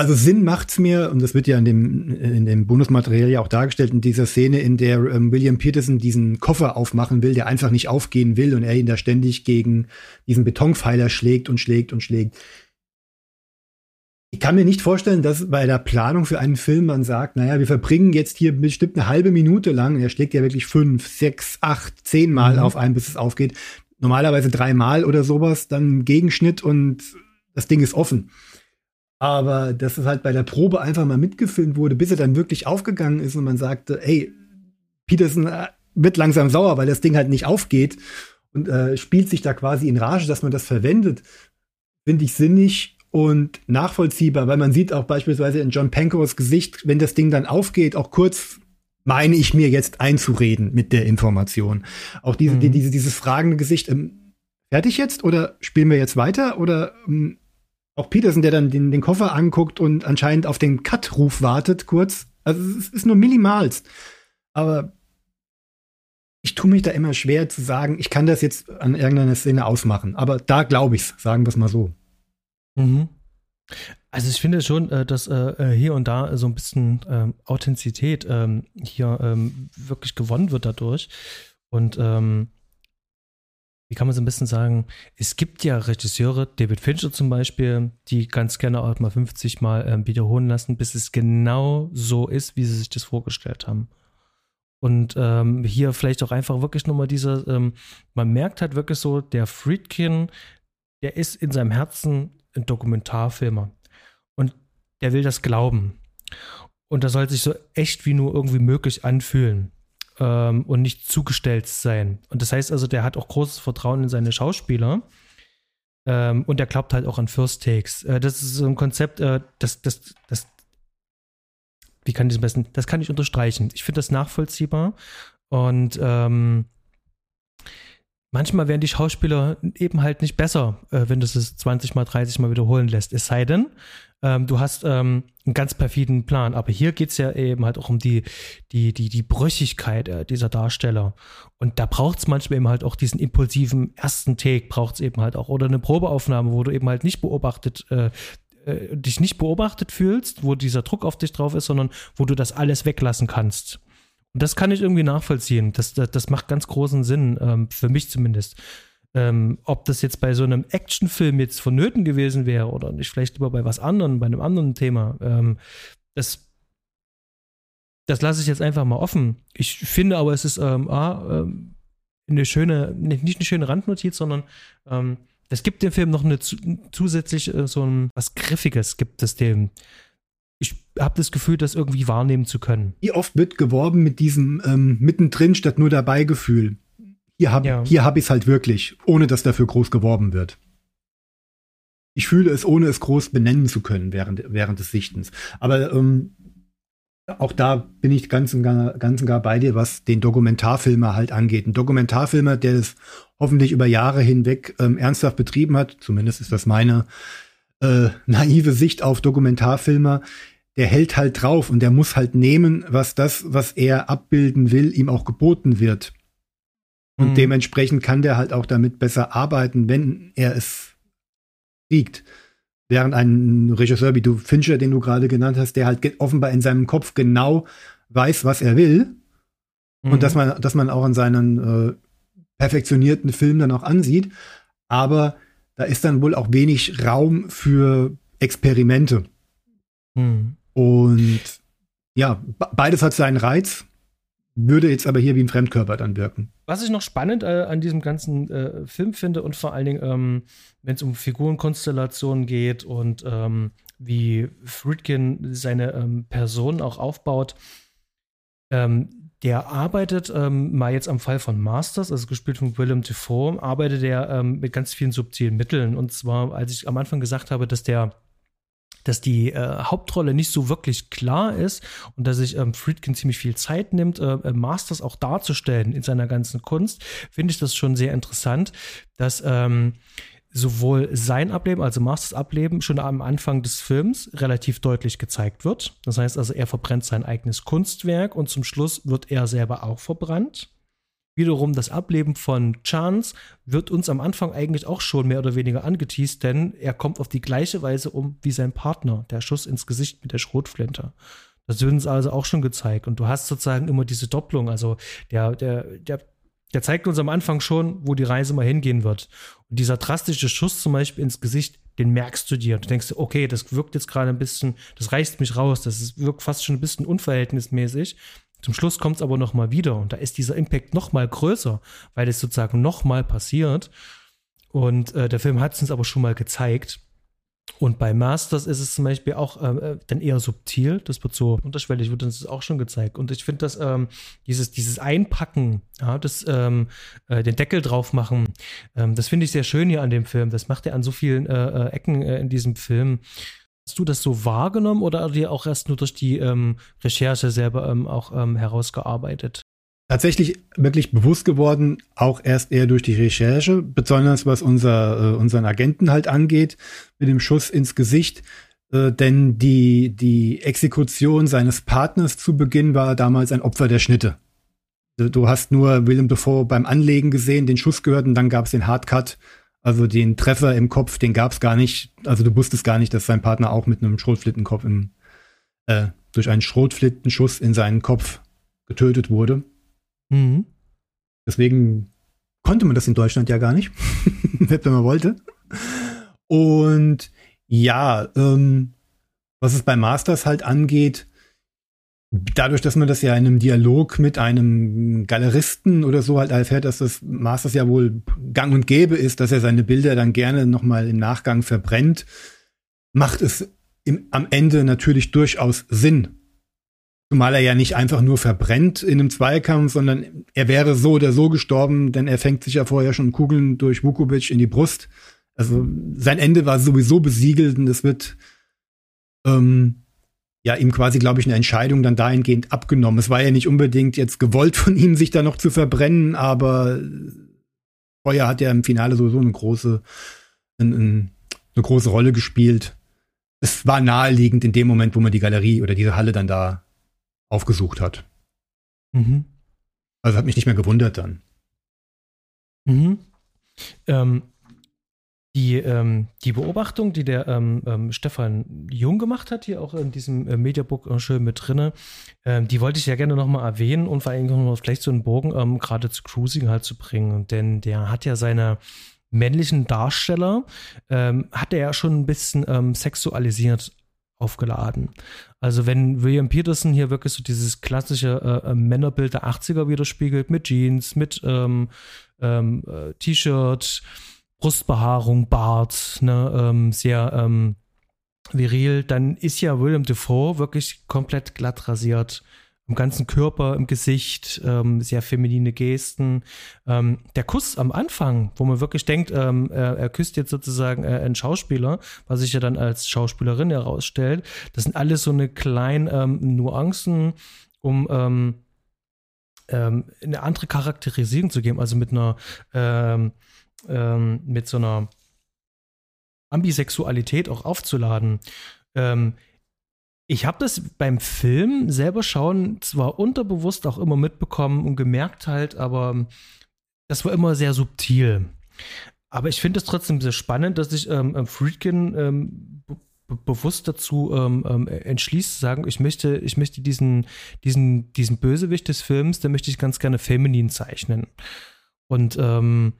also Sinn macht's mir, und das wird ja in dem, in dem Bonusmaterial ja auch dargestellt, in dieser Szene, in der ähm, William Peterson diesen Koffer aufmachen will, der einfach nicht aufgehen will und er ihn da ständig gegen diesen Betonpfeiler schlägt und schlägt und schlägt. Ich kann mir nicht vorstellen, dass bei der Planung für einen Film man sagt, naja, wir verbringen jetzt hier bestimmt eine halbe Minute lang, er schlägt ja wirklich fünf, sechs, acht, zehn Mal mhm. auf einen, bis es aufgeht. Normalerweise dreimal oder sowas, dann Gegenschnitt und das Ding ist offen. Aber dass es halt bei der Probe einfach mal mitgefilmt wurde, bis er dann wirklich aufgegangen ist und man sagte, ey, Peterson äh, wird langsam sauer, weil das Ding halt nicht aufgeht und äh, spielt sich da quasi in Rage, dass man das verwendet, finde ich sinnig und nachvollziehbar, weil man sieht auch beispielsweise in John Pankos Gesicht, wenn das Ding dann aufgeht, auch kurz meine ich mir jetzt einzureden mit der Information. Auch diese, mhm. die, diese, dieses fragende Gesicht, ähm, fertig jetzt oder spielen wir jetzt weiter oder ähm, auch Peterson, der dann den, den Koffer anguckt und anscheinend auf den Cut-Ruf wartet, kurz. Also es ist nur minimalst. Aber ich tue mich da immer schwer zu sagen, ich kann das jetzt an irgendeiner Szene ausmachen. Aber da glaube ich's, sagen wir es mal so. Mhm. Also ich finde schon, äh, dass äh, äh, hier und da so ein bisschen ähm, Authentizität ähm, hier ähm, wirklich gewonnen wird dadurch. Und wie kann man so ein bisschen sagen, es gibt ja Regisseure, David Fincher zum Beispiel, die ganz gerne auch mal 50 Mal wiederholen lassen, bis es genau so ist, wie sie sich das vorgestellt haben. Und ähm, hier vielleicht auch einfach wirklich nochmal dieser, ähm, man merkt halt wirklich so, der Friedkin, der ist in seinem Herzen ein Dokumentarfilmer. Und der will das glauben. Und das soll sich so echt wie nur irgendwie möglich anfühlen ähm, und nicht zugestellt sein. Und das heißt also, der hat auch großes Vertrauen in seine Schauspieler. Ähm, und der glaubt halt auch an First Takes. Äh, das ist so ein Konzept, äh, das, das, das, wie kann ich das am besten, das kann ich unterstreichen. Ich finde das nachvollziehbar. Und ähm, manchmal werden die Schauspieler eben halt nicht besser, äh, wenn du es 20 mal, 30 mal wiederholen lässt. Es sei denn, ähm, du hast ähm, einen ganz perfiden Plan. Aber hier geht es ja eben halt auch um die, die, die, die Brüchigkeit äh, dieser Darsteller. Und da braucht es manchmal eben halt auch diesen impulsiven ersten Take, braucht es eben halt auch. Oder eine Probeaufnahme, wo du eben halt nicht beobachtet, äh, äh, dich nicht beobachtet fühlst, wo dieser Druck auf dich drauf ist, sondern wo du das alles weglassen kannst. Und das kann ich irgendwie nachvollziehen. Das, das, das macht ganz großen Sinn, ähm, für mich zumindest. Ähm, ob das jetzt bei so einem Actionfilm jetzt vonnöten gewesen wäre oder nicht, vielleicht lieber bei was anderem, bei einem anderen Thema. Ähm, das, das lasse ich jetzt einfach mal offen. Ich finde aber, es ist ähm, A, ähm, eine schöne, nicht eine schöne Randnotiz, sondern ähm, es gibt dem Film noch eine zusätzlich äh, so ein was Griffiges gibt es dem ich habe das Gefühl, das irgendwie wahrnehmen zu können. Wie oft wird geworben mit diesem ähm, mittendrin statt nur dabei Gefühl? Hier habe ja. hab ich es halt wirklich, ohne dass dafür groß geworben wird. Ich fühle es, ohne es groß benennen zu können während, während des Sichtens. Aber ähm, auch da bin ich ganz und, gar, ganz und gar bei dir, was den Dokumentarfilmer halt angeht. Ein Dokumentarfilmer, der es hoffentlich über Jahre hinweg ähm, ernsthaft betrieben hat, zumindest ist das meine äh, naive Sicht auf Dokumentarfilmer, der hält halt drauf und der muss halt nehmen, was das, was er abbilden will, ihm auch geboten wird. Und mhm. dementsprechend kann der halt auch damit besser arbeiten, wenn er es kriegt. Während ein Regisseur wie du Fincher, den du gerade genannt hast, der halt offenbar in seinem Kopf genau weiß, was er will. Mhm. Und dass man, dass man auch an seinen äh, perfektionierten Film dann auch ansieht. Aber da ist dann wohl auch wenig Raum für Experimente. Mhm. Und ja, beides hat seinen Reiz, würde jetzt aber hier wie ein Fremdkörper dann wirken. Was ich noch spannend äh, an diesem ganzen äh, Film finde und vor allen Dingen, ähm, wenn es um Figurenkonstellationen geht und ähm, wie Friedkin seine ähm, Person auch aufbaut, ähm, der arbeitet ähm, mal jetzt am Fall von Masters, also gespielt von Willem Dafoe, arbeitet er ähm, mit ganz vielen subtilen Mitteln. Und zwar, als ich am Anfang gesagt habe, dass der dass die äh, Hauptrolle nicht so wirklich klar ist und dass sich ähm, Friedkin ziemlich viel Zeit nimmt, äh, äh, Masters auch darzustellen in seiner ganzen Kunst, finde ich das schon sehr interessant, dass ähm, sowohl sein Ableben, also Masters Ableben, schon am Anfang des Films relativ deutlich gezeigt wird. Das heißt also, er verbrennt sein eigenes Kunstwerk und zum Schluss wird er selber auch verbrannt. Wiederum das Ableben von Chance wird uns am Anfang eigentlich auch schon mehr oder weniger angeteased, denn er kommt auf die gleiche Weise um wie sein Partner, der Schuss ins Gesicht mit der Schrotflinte. Das wird uns also auch schon gezeigt. Und du hast sozusagen immer diese Doppelung. Also der, der, der, der zeigt uns am Anfang schon, wo die Reise mal hingehen wird. Und dieser drastische Schuss zum Beispiel ins Gesicht, den merkst du dir. Du denkst, okay, das wirkt jetzt gerade ein bisschen, das reißt mich raus, das wirkt fast schon ein bisschen unverhältnismäßig. Zum Schluss kommt es aber noch mal wieder und da ist dieser Impact noch mal größer, weil es sozusagen noch mal passiert. Und äh, der Film hat es uns aber schon mal gezeigt. Und bei Masters ist es zum Beispiel auch äh, dann eher subtil. Das wird so unterschwellig, wird uns das auch schon gezeigt. Und ich finde, dass ähm, dieses, dieses Einpacken, ja, das, ähm, äh, den Deckel drauf machen, ähm, das finde ich sehr schön hier an dem Film. Das macht er an so vielen äh, äh Ecken äh, in diesem Film. Hast du das so wahrgenommen oder dir auch erst nur durch die ähm, Recherche selber ähm, auch ähm, herausgearbeitet? Tatsächlich wirklich bewusst geworden, auch erst eher durch die Recherche, besonders was unser, äh, unseren Agenten halt angeht, mit dem Schuss ins Gesicht. Äh, denn die, die Exekution seines Partners zu Beginn war damals ein Opfer der Schnitte. Du hast nur Willem Dafoe beim Anlegen gesehen, den Schuss gehört und dann gab es den Hardcut also den Treffer im Kopf, den gab es gar nicht. Also du wusstest gar nicht, dass sein Partner auch mit einem Schrotflintenkopf im, äh, durch einen Schrotflintenschuss in seinen Kopf getötet wurde. Mhm. Deswegen konnte man das in Deutschland ja gar nicht, (laughs) wenn man wollte. Und ja, ähm, was es bei Masters halt angeht, dadurch, dass man das ja in einem Dialog mit einem Galeristen oder so halt erfährt, dass das Masters ja wohl gang und gäbe ist, dass er seine Bilder dann gerne nochmal im Nachgang verbrennt, macht es im, am Ende natürlich durchaus Sinn. Zumal er ja nicht einfach nur verbrennt in einem Zweikampf, sondern er wäre so oder so gestorben, denn er fängt sich ja vorher schon Kugeln durch Vukovic in die Brust. Also sein Ende war sowieso besiegelt und es wird ähm, ja ihm quasi, glaube ich, eine Entscheidung dann dahingehend abgenommen. Es war ja nicht unbedingt jetzt gewollt von ihm, sich da noch zu verbrennen, aber Feuer hat ja im Finale sowieso eine große, eine, eine große Rolle gespielt. Es war naheliegend in dem Moment, wo man die Galerie oder diese Halle dann da aufgesucht hat. Mhm. Also hat mich nicht mehr gewundert dann. Mhm. Ähm, die, ähm, die Beobachtung, die der ähm, ähm, Stefan Jung gemacht hat, hier auch in diesem äh, Mediabook äh, schön mit drinne, ähm, die wollte ich ja gerne nochmal erwähnen und vor allem noch vielleicht so einen Bogen ähm, gerade zu Cruising halt zu bringen. Denn der hat ja seine männlichen Darsteller, ähm, hat er ja schon ein bisschen sexualisiert aufgeladen. Also wenn William Peterson hier wirklich so dieses klassische äh, äh Männerbild der 80er widerspiegelt, mit Jeans, mit äh, T-Shirt, Brustbehaarung, Bart, ne, ähm, sehr ähm, viril, dann ist ja William Defoe wirklich komplett glatt rasiert. Im ganzen Körper, im Gesicht, ähm, sehr feminine Gesten. Ähm, der Kuss am Anfang, wo man wirklich denkt, ähm, er, er, küsst jetzt sozusagen äh, einen Schauspieler, was sich ja dann als Schauspielerin herausstellt, das sind alles so eine kleinen ähm, Nuancen, um ähm, ähm, eine andere Charakterisierung zu geben, also mit einer ähm, ähm, mit so einer Ambisexualität auch aufzuladen. Ähm, ich habe das beim Film selber schauen zwar unterbewusst auch immer mitbekommen und gemerkt halt, aber das war immer sehr subtil. Aber ich finde es trotzdem sehr spannend, dass sich ähm, ähm Friedkin ähm, bewusst dazu ähm, ähm, entschließt, zu sagen, ich möchte, ich möchte diesen, diesen, diesen Bösewicht des Films, den möchte ich ganz gerne feminin zeichnen. Und ähm,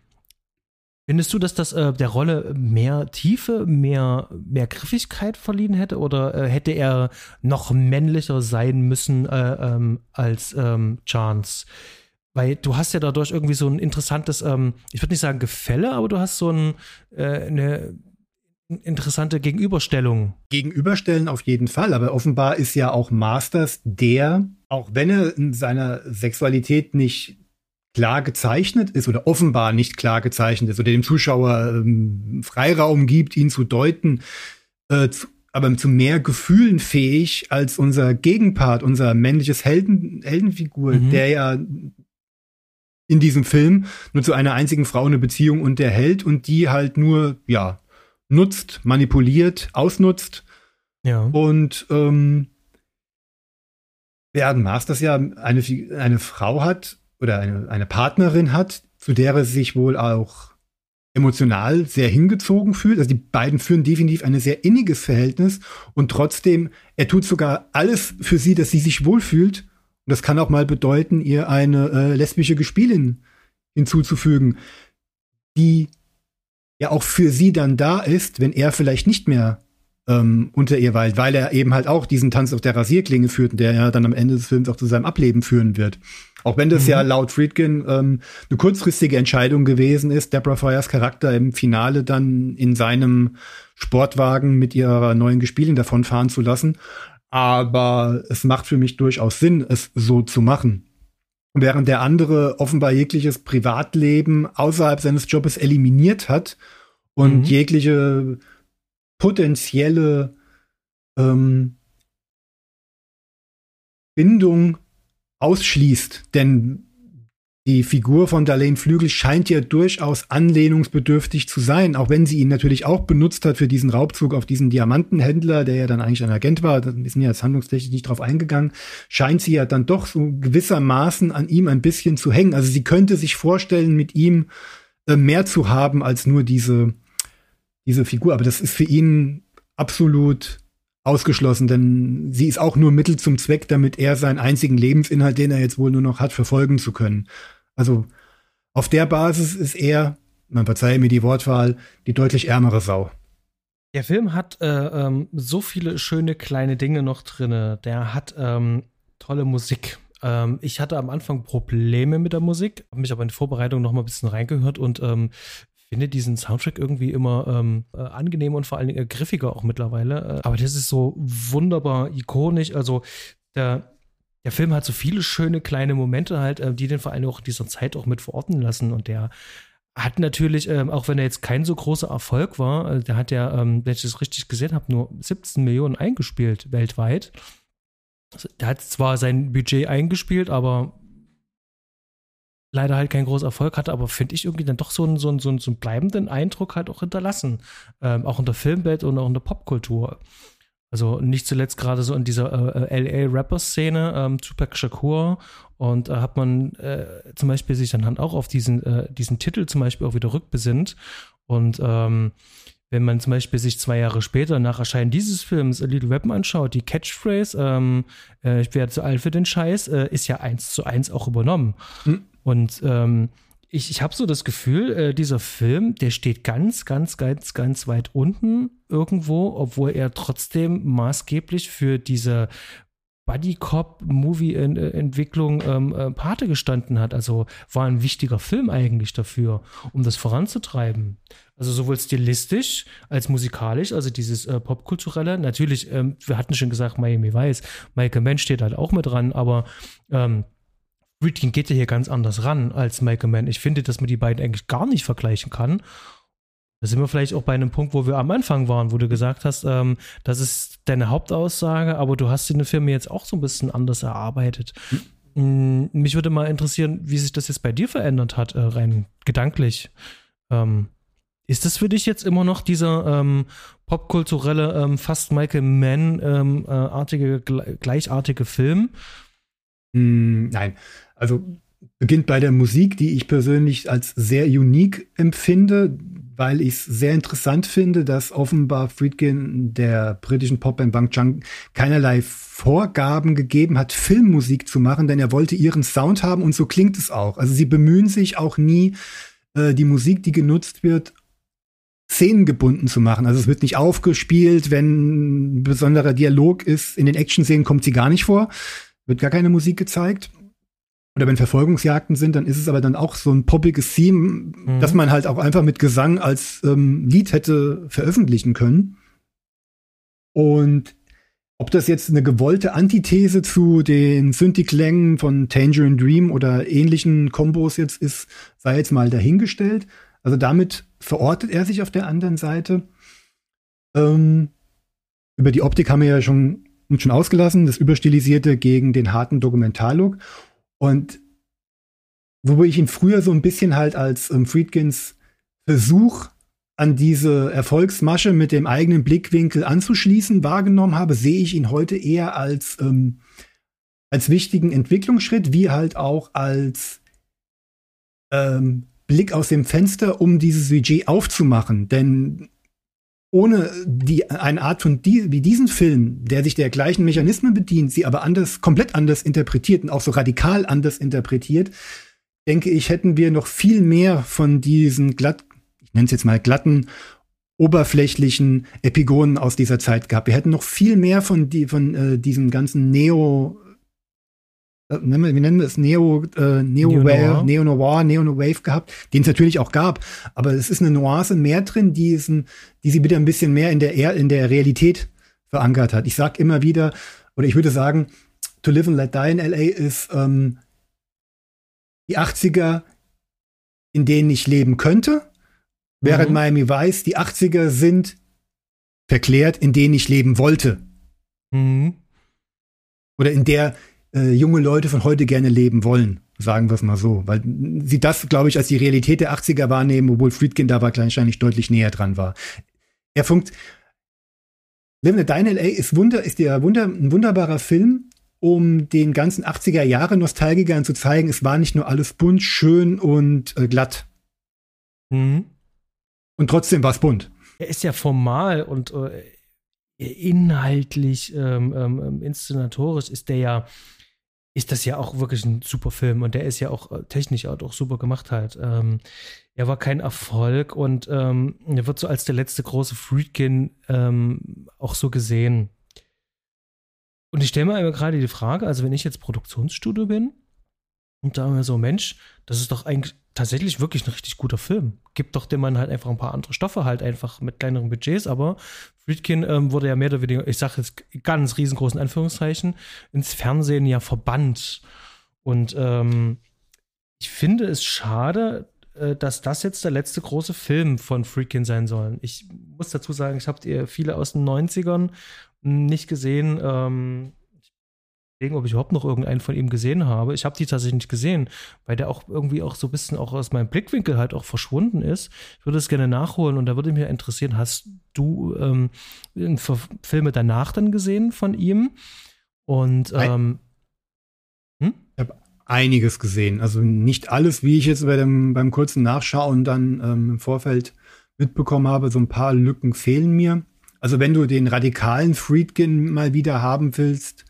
Findest du, dass das äh, der Rolle mehr Tiefe, mehr, mehr Griffigkeit verliehen hätte? Oder äh, hätte er noch männlicher sein müssen äh, ähm, als ähm, Chance? Weil du hast ja dadurch irgendwie so ein interessantes, ähm, ich würde nicht sagen Gefälle, aber du hast so ein, äh, eine interessante Gegenüberstellung. Gegenüberstellen auf jeden Fall, aber offenbar ist ja auch Masters der, auch wenn er in seiner Sexualität nicht klar gezeichnet ist oder offenbar nicht klar gezeichnet ist oder dem Zuschauer ähm, Freiraum gibt, ihn zu deuten, äh, zu, aber zu mehr Gefühlen fähig als unser Gegenpart, unser männliches Helden, Heldenfigur, mhm. der ja in diesem Film nur zu einer einzigen Frau eine Beziehung unterhält und die halt nur, ja, nutzt, manipuliert, ausnutzt. Ja. Und ähm, während Masters ja eine, eine Frau hat oder eine, eine Partnerin hat, zu der er sich wohl auch emotional sehr hingezogen fühlt. Also die beiden führen definitiv ein sehr inniges Verhältnis und trotzdem, er tut sogar alles für sie, dass sie sich wohlfühlt. Und das kann auch mal bedeuten, ihr eine äh, lesbische Gespielin hinzuzufügen, die ja auch für sie dann da ist, wenn er vielleicht nicht mehr ähm, unter ihr weilt, weil er eben halt auch diesen Tanz auf der Rasierklinge führt, der ja dann am Ende des Films auch zu seinem Ableben führen wird. Auch wenn das mhm. ja laut Friedkin ähm, eine kurzfristige Entscheidung gewesen ist, Deborah Fires Charakter im Finale dann in seinem Sportwagen mit ihrer neuen Gespielin davonfahren zu lassen. Aber es macht für mich durchaus Sinn, es so zu machen. Während der andere offenbar jegliches Privatleben außerhalb seines Jobs eliminiert hat und mhm. jegliche potenzielle ähm, Bindung ausschließt. Denn die Figur von Darlene Flügel scheint ja durchaus anlehnungsbedürftig zu sein, auch wenn sie ihn natürlich auch benutzt hat für diesen Raubzug auf diesen Diamantenhändler, der ja dann eigentlich ein Agent war. Da sind ja jetzt handlungstechnisch nicht drauf eingegangen. Scheint sie ja dann doch so gewissermaßen an ihm ein bisschen zu hängen. Also sie könnte sich vorstellen, mit ihm äh, mehr zu haben als nur diese diese Figur. Aber das ist für ihn absolut ausgeschlossen, denn sie ist auch nur Mittel zum Zweck, damit er seinen einzigen Lebensinhalt, den er jetzt wohl nur noch hat, verfolgen zu können. Also auf der Basis ist er, man verzeihe mir die Wortwahl, die deutlich ärmere Sau. Der Film hat äh, ähm, so viele schöne kleine Dinge noch drin. Der hat ähm, tolle Musik. Ähm, ich hatte am Anfang Probleme mit der Musik, habe mich aber in die Vorbereitung noch mal ein bisschen reingehört und ähm, finde diesen Soundtrack irgendwie immer ähm, äh, angenehm und vor allen Dingen griffiger auch mittlerweile. Äh, aber das ist so wunderbar ikonisch. Also der, der Film hat so viele schöne kleine Momente halt, äh, die den vor allem auch in dieser Zeit auch mit verorten lassen. Und der hat natürlich, ähm, auch wenn er jetzt kein so großer Erfolg war, äh, der hat ja, ähm, wenn ich das richtig gesehen habe, nur 17 Millionen eingespielt weltweit. Also, der hat zwar sein Budget eingespielt, aber leider halt keinen großen Erfolg hatte, aber finde ich irgendwie dann doch so einen, so einen, so einen, bleibenden Eindruck halt auch hinterlassen. Ähm, auch in der Filmwelt und auch in der Popkultur. Also nicht zuletzt gerade so in dieser äh, LA-Rapper-Szene, ähm, Tupac Shakur. Und da äh, hat man äh, zum Beispiel sich dann halt auch auf diesen, äh, diesen Titel zum Beispiel auch wieder rückbesinnt. Und ähm, wenn man zum Beispiel sich zwei Jahre später nach Erscheinen dieses Films A Little Weapon anschaut, die Catchphrase, ähm, äh, ich werde zu alt für den Scheiß, äh, ist ja eins zu eins auch übernommen. Hm. Und ähm, ich, ich habe so das Gefühl, äh, dieser Film, der steht ganz, ganz, ganz, ganz weit unten irgendwo, obwohl er trotzdem maßgeblich für diese Buddy Cop Movie Entwicklung ähm, äh, Pate gestanden hat. Also war ein wichtiger Film eigentlich dafür, um das voranzutreiben. Also sowohl stilistisch als musikalisch, also dieses äh, popkulturelle. Natürlich, ähm, wir hatten schon gesagt, Miami Vice, Michael Mann steht halt auch mit dran, aber ähm, Friedkin geht ja hier ganz anders ran als Michael Mann. Ich finde, dass man die beiden eigentlich gar nicht vergleichen kann. Da sind wir vielleicht auch bei einem Punkt, wo wir am Anfang waren, wo du gesagt hast, ähm, das ist deine Hauptaussage, aber du hast den Film jetzt auch so ein bisschen anders erarbeitet. Mhm. Mich würde mal interessieren, wie sich das jetzt bei dir verändert hat, äh, rein gedanklich. Ähm, ist das für dich jetzt immer noch dieser ähm, popkulturelle, ähm, fast Michael Mann-artige, ähm, äh, gleichartige Film? Mm, nein, also beginnt bei der Musik, die ich persönlich als sehr unique empfinde, weil ich es sehr interessant finde, dass offenbar Friedkin der britischen Popband Bang Chang keinerlei Vorgaben gegeben hat, Filmmusik zu machen, denn er wollte ihren Sound haben und so klingt es auch. Also sie bemühen sich auch nie, äh, die Musik, die genutzt wird, szenengebunden zu machen. Also es wird nicht aufgespielt, wenn ein besonderer Dialog ist. In den Action-Szenen kommt sie gar nicht vor wird gar keine Musik gezeigt. Oder wenn Verfolgungsjagden sind, dann ist es aber dann auch so ein poppiges Theme, mhm. das man halt auch einfach mit Gesang als ähm, Lied hätte veröffentlichen können. Und ob das jetzt eine gewollte Antithese zu den Synthi-Klängen von Tangerine Dream oder ähnlichen Kombos jetzt ist, sei jetzt mal dahingestellt. Also damit verortet er sich auf der anderen Seite. Ähm, über die Optik haben wir ja schon, schon ausgelassen, das Überstilisierte gegen den harten Dokumentarlook. Und wobei ich ihn früher so ein bisschen halt als ähm, Friedkins Versuch an diese Erfolgsmasche mit dem eigenen Blickwinkel anzuschließen wahrgenommen habe, sehe ich ihn heute eher als, ähm, als wichtigen Entwicklungsschritt, wie halt auch als ähm, Blick aus dem Fenster, um dieses Budget aufzumachen. Denn ohne die, eine Art von die, wie diesen Film, der sich der gleichen Mechanismen bedient, sie aber anders, komplett anders interpretiert und auch so radikal anders interpretiert, denke ich, hätten wir noch viel mehr von diesen glatt, ich nenne es jetzt mal glatten, oberflächlichen Epigonen aus dieser Zeit gehabt. Wir hätten noch viel mehr von, die, von äh, diesem ganzen Neo, äh, wie nennen wir es, Neo, äh, Neo, Neo Noir, Neo Noir, Neo Wave gehabt, den es natürlich auch gab. Aber es ist eine Nuance mehr drin, die, ist die sie wieder ein bisschen mehr in der, in der Realität verankert hat. Ich sag immer wieder, oder ich würde sagen, To Live and Let Die in LA ist ähm, die 80er, in denen ich leben könnte, während mhm. Miami Vice die 80er sind verklärt, in denen ich leben wollte. Mhm. Oder in der äh, junge Leute von heute gerne leben wollen, sagen wir es mal so. Weil sie das, glaube ich, als die Realität der 80er wahrnehmen, obwohl Friedkin da wahrscheinlich deutlich näher dran war. Er funkt. Living a Dine LA ist, wunder, ist der wunder, ein wunderbarer Film, um den ganzen 80er Jahre Nostalgikern zu zeigen, es war nicht nur alles bunt, schön und äh, glatt. Mhm. Und trotzdem war es bunt. Er ist ja formal und äh, inhaltlich, ähm, ähm, inszenatorisch ist der ja, ist das ja auch wirklich ein super Film und der ist ja auch äh, technisch auch super gemacht halt. Ähm, er war kein Erfolg und ähm, er wird so als der letzte große Friedkin ähm, auch so gesehen. Und ich stelle mir gerade die Frage, also wenn ich jetzt Produktionsstudio bin und da mir so, Mensch, das ist doch eigentlich tatsächlich wirklich ein richtig guter Film. Gibt doch dem Mann halt einfach ein paar andere Stoffe, halt einfach mit kleineren Budgets, aber Friedkin ähm, wurde ja mehr oder weniger, ich sage jetzt ganz riesengroßen Anführungszeichen, ins Fernsehen ja verbannt. Und ähm, ich finde es schade, äh, dass das jetzt der letzte große Film von Friedkin sein soll. Ich muss dazu sagen, ich habe viele aus den 90ern nicht gesehen. Ähm, ich ob ich überhaupt noch irgendeinen von ihm gesehen habe. Ich habe die tatsächlich nicht gesehen, weil der auch irgendwie auch so ein bisschen auch aus meinem Blickwinkel halt auch verschwunden ist. Ich würde es gerne nachholen und da würde mich interessieren, hast du ähm, Filme danach dann gesehen von ihm? Und ähm, hm? ich habe einiges gesehen. Also nicht alles, wie ich jetzt bei dem, beim kurzen Nachschauen dann ähm, im Vorfeld mitbekommen habe. So ein paar Lücken fehlen mir. Also wenn du den radikalen Friedkin mal wieder haben willst,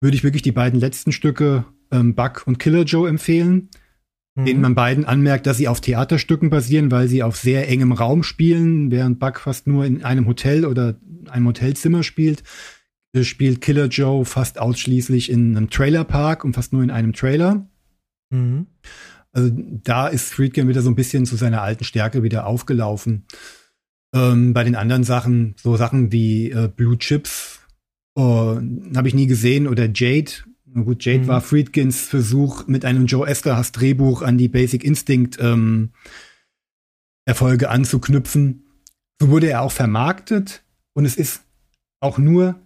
würde ich wirklich die beiden letzten Stücke ähm, Buck und Killer Joe empfehlen, mhm. denen man beiden anmerkt, dass sie auf Theaterstücken basieren, weil sie auf sehr engem Raum spielen, während Buck fast nur in einem Hotel oder einem Hotelzimmer spielt. Spielt Killer Joe fast ausschließlich in einem Trailerpark und fast nur in einem Trailer. Mhm. Also da ist Friedkin wieder so ein bisschen zu seiner alten Stärke wieder aufgelaufen. Ähm, bei den anderen Sachen, so Sachen wie äh, Blue Chips, äh, habe ich nie gesehen, oder Jade. Na gut, Jade mhm. war Friedkins Versuch mit einem Joe Esterhas Drehbuch an die Basic Instinct ähm, Erfolge anzuknüpfen. So wurde er auch vermarktet und es ist auch nur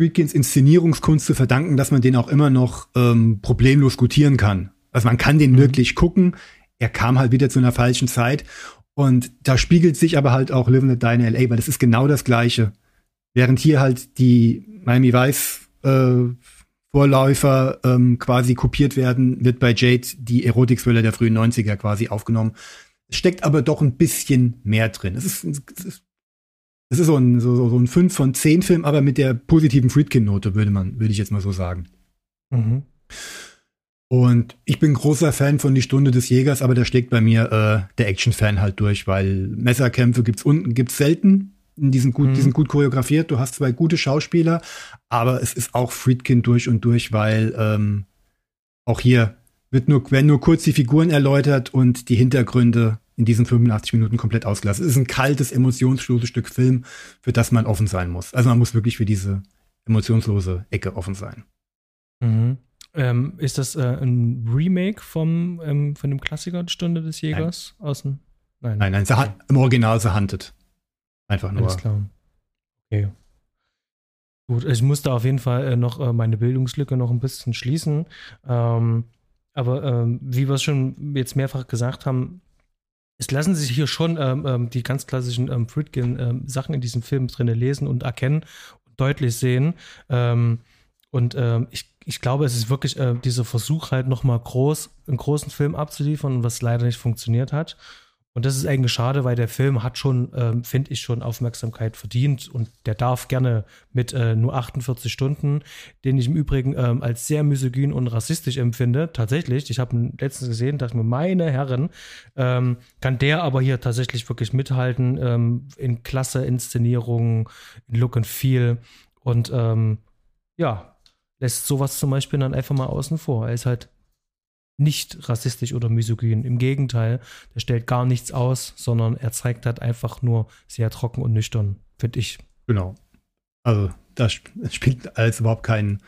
Friedkins Inszenierungskunst zu verdanken, dass man den auch immer noch ähm, problemlos gutieren kann. Also man kann den mhm. wirklich gucken. Er kam halt wieder zu einer falschen Zeit und da spiegelt sich aber halt auch Live and Die in LA, weil das ist genau das Gleiche. Während hier halt die Miami Vice äh, Vorläufer ähm, quasi kopiert werden, wird bei Jade die Erotik-Thriller der frühen 90er quasi aufgenommen. Es steckt aber doch ein bisschen mehr drin. Es ist, es ist, es ist so, ein, so, so ein 5 von 10 Film, aber mit der positiven Friedkin-Note, würde man, würde ich jetzt mal so sagen. Mhm. Und ich bin großer Fan von Die Stunde des Jägers, aber da steckt bei mir äh, der Action-Fan halt durch, weil Messerkämpfe gibt's unten gibt's selten. Die sind gut, mhm. die sind gut choreografiert. Du hast zwei gute Schauspieler, aber es ist auch Friedkin durch und durch, weil ähm, auch hier wird nur, werden nur kurz die Figuren erläutert und die Hintergründe in diesen 85 Minuten komplett ausgelassen. Es ist ein kaltes, emotionsloses Stück Film, für das man offen sein muss. Also man muss wirklich für diese emotionslose Ecke offen sein. Mhm. Ähm, ist das äh, ein Remake vom, ähm, von dem Klassiker Stunde des Jägers? Nein. Aus dem, nein, nein, nein okay. im Original The Hunted. Einfach nur. Alles klar. Okay. Gut, ich musste auf jeden Fall äh, noch äh, meine Bildungslücke noch ein bisschen schließen. Ähm, aber ähm, wie wir es schon jetzt mehrfach gesagt haben, es lassen sich hier schon ähm, die ganz klassischen ähm, Friedkin-Sachen in diesem Film drin lesen und erkennen und deutlich sehen. Und ich, ich glaube, es ist wirklich äh, dieser Versuch halt nochmal groß, einen großen Film abzuliefern, was leider nicht funktioniert hat. Und das ist eigentlich schade, weil der Film hat schon, ähm, finde ich, schon Aufmerksamkeit verdient und der darf gerne mit äh, nur 48 Stunden, den ich im Übrigen ähm, als sehr misogyn und rassistisch empfinde. Tatsächlich, ich habe ihn letztens gesehen, dachte mir, meine Herren, ähm, kann der aber hier tatsächlich wirklich mithalten ähm, in klasse Inszenierungen, in Look and Feel und ähm, ja, lässt sowas zum Beispiel dann einfach mal außen vor. Er ist halt nicht rassistisch oder misogyn. Im Gegenteil, der stellt gar nichts aus, sondern er zeigt halt einfach nur sehr trocken und nüchtern, finde ich. Genau. Also das spielt alles überhaupt kein,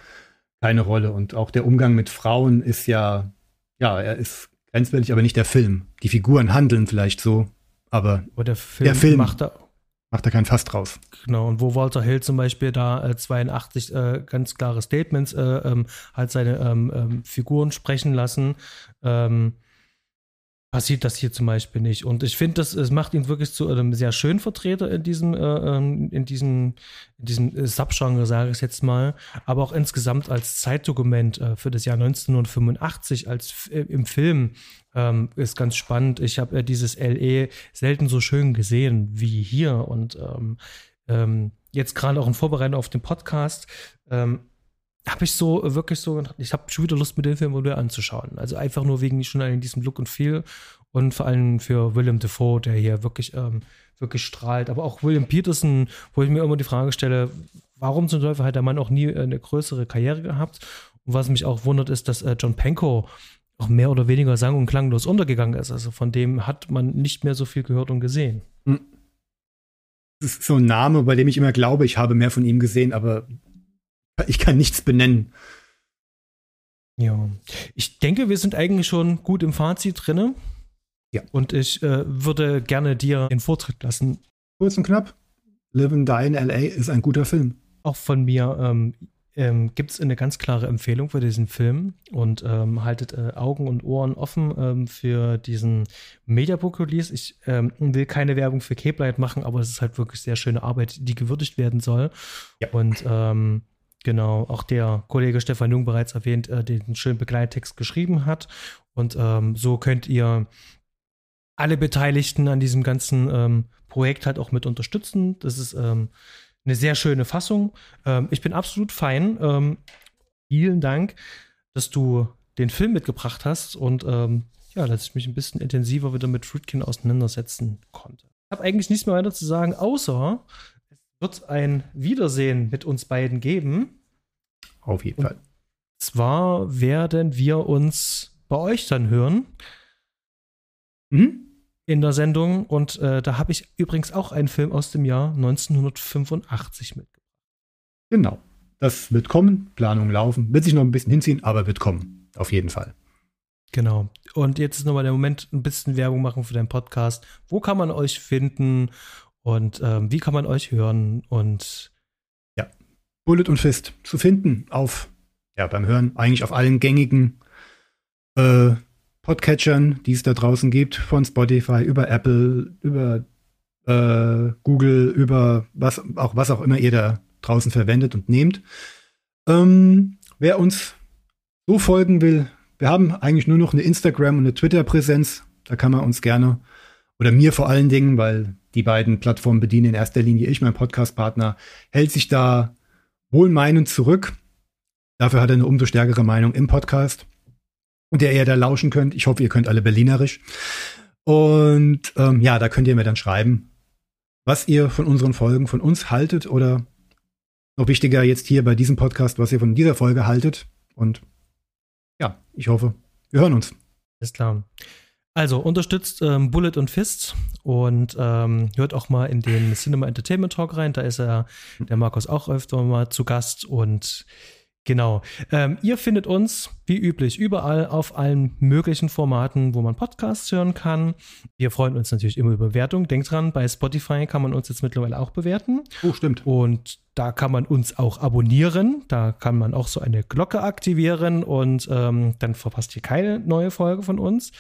keine Rolle. Und auch der Umgang mit Frauen ist ja, ja, er ist grenzwertig, aber nicht der Film. Die Figuren handeln vielleicht so, aber, aber der Film, der Film macht da macht er kein Fass draus. Genau, und wo Walter Hill zum Beispiel da äh, 82 äh, ganz klare Statements äh, ähm, halt seine ähm, ähm, Figuren sprechen lassen, ähm, passiert das hier zum Beispiel nicht. Und ich finde, das es macht ihn wirklich zu einem sehr schönen Vertreter in diesem, äh, ähm, in diesem, in diesem äh, Subgenre, sage ich jetzt mal, aber auch insgesamt als Zeitdokument äh, für das Jahr 1985 als äh, im Film ähm, ist ganz spannend. Ich habe äh, dieses LE selten so schön gesehen wie hier und ähm, ähm, jetzt gerade auch in Vorbereitung auf den Podcast ähm, habe ich so wirklich so, ich habe schon wieder Lust, mir den Film wieder anzuschauen. Also einfach nur wegen schon in diesem Look und Feel und vor allem für William Defoe, der hier wirklich, ähm, wirklich strahlt. Aber auch William Peterson, wo ich mir immer die Frage stelle, warum zum Teufel hat der Mann auch nie eine größere Karriere gehabt? Und was mich auch wundert, ist, dass äh, John Pankow auch mehr oder weniger sang- und klanglos untergegangen ist. Also von dem hat man nicht mehr so viel gehört und gesehen. Hm. Das ist so ein Name, bei dem ich immer glaube, ich habe mehr von ihm gesehen, aber ich kann nichts benennen. Ja, ich denke, wir sind eigentlich schon gut im Fazit drinne. Ja. Und ich äh, würde gerne dir den Vortritt lassen. Kurz und knapp. Live and Die in LA ist ein guter Film. Auch von mir. Ähm, ähm, gibt es eine ganz klare Empfehlung für diesen Film und ähm, haltet äh, Augen und Ohren offen ähm, für diesen Mediabook Release. Ich ähm, will keine Werbung für Cape Light machen, aber es ist halt wirklich sehr schöne Arbeit, die gewürdigt werden soll. Ja. Und ähm, genau, auch der Kollege Stefan Jung bereits erwähnt, äh, den schönen Begleittext geschrieben hat. Und ähm, so könnt ihr alle Beteiligten an diesem ganzen Projekt halt auch mit unterstützen. Das ist eine sehr schöne Fassung. Ähm, ich bin absolut fein. Ähm, vielen Dank, dass du den Film mitgebracht hast und ähm, ja, dass ich mich ein bisschen intensiver wieder mit Fruitkin auseinandersetzen konnte. Ich habe eigentlich nichts mehr weiter zu sagen, außer wird ein Wiedersehen mit uns beiden geben. Auf jeden und Fall. Zwar werden wir uns bei euch dann hören. Mhm in der Sendung. Und äh, da habe ich übrigens auch einen Film aus dem Jahr 1985 mitgebracht. Genau. Das wird kommen, Planungen laufen, wird sich noch ein bisschen hinziehen, aber wird kommen. Auf jeden Fall. Genau. Und jetzt ist nochmal der Moment, ein bisschen Werbung machen für deinen Podcast. Wo kann man euch finden und ähm, wie kann man euch hören? Und ja, Bullet und Fist zu finden auf, ja, beim Hören eigentlich auf allen gängigen äh, Podcatchern, die es da draußen gibt, von Spotify über Apple, über äh, Google, über was auch was auch immer ihr da draußen verwendet und nehmt. Ähm, wer uns so folgen will, wir haben eigentlich nur noch eine Instagram und eine Twitter-Präsenz. Da kann man uns gerne oder mir vor allen Dingen, weil die beiden Plattformen bedienen in erster Linie ich, mein Podcast-Partner, hält sich da wohlmeinend zurück. Dafür hat er eine umso stärkere Meinung im Podcast der ihr da lauschen könnt. Ich hoffe, ihr könnt alle Berlinerisch. Und ähm, ja, da könnt ihr mir dann schreiben, was ihr von unseren Folgen von uns haltet oder noch wichtiger jetzt hier bei diesem Podcast, was ihr von dieser Folge haltet. Und ja, ich hoffe, wir hören uns. Ist klar. Also unterstützt ähm, Bullet und Fist und ähm, hört auch mal in den Cinema Entertainment Talk rein. Da ist er, der Markus auch öfter mal zu Gast und Genau. Ähm, ihr findet uns wie üblich überall auf allen möglichen Formaten, wo man Podcasts hören kann. Wir freuen uns natürlich immer über Bewertung. Denkt dran, bei Spotify kann man uns jetzt mittlerweile auch bewerten. Oh, stimmt. Und da kann man uns auch abonnieren. Da kann man auch so eine Glocke aktivieren und ähm, dann verpasst ihr keine neue Folge von uns.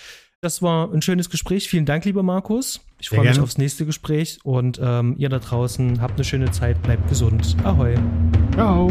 Das war ein schönes Gespräch. Vielen Dank, lieber Markus. Ich freue mich aufs nächste Gespräch und ähm, ihr da draußen habt eine schöne Zeit, bleibt gesund. Ahoi. Ciao.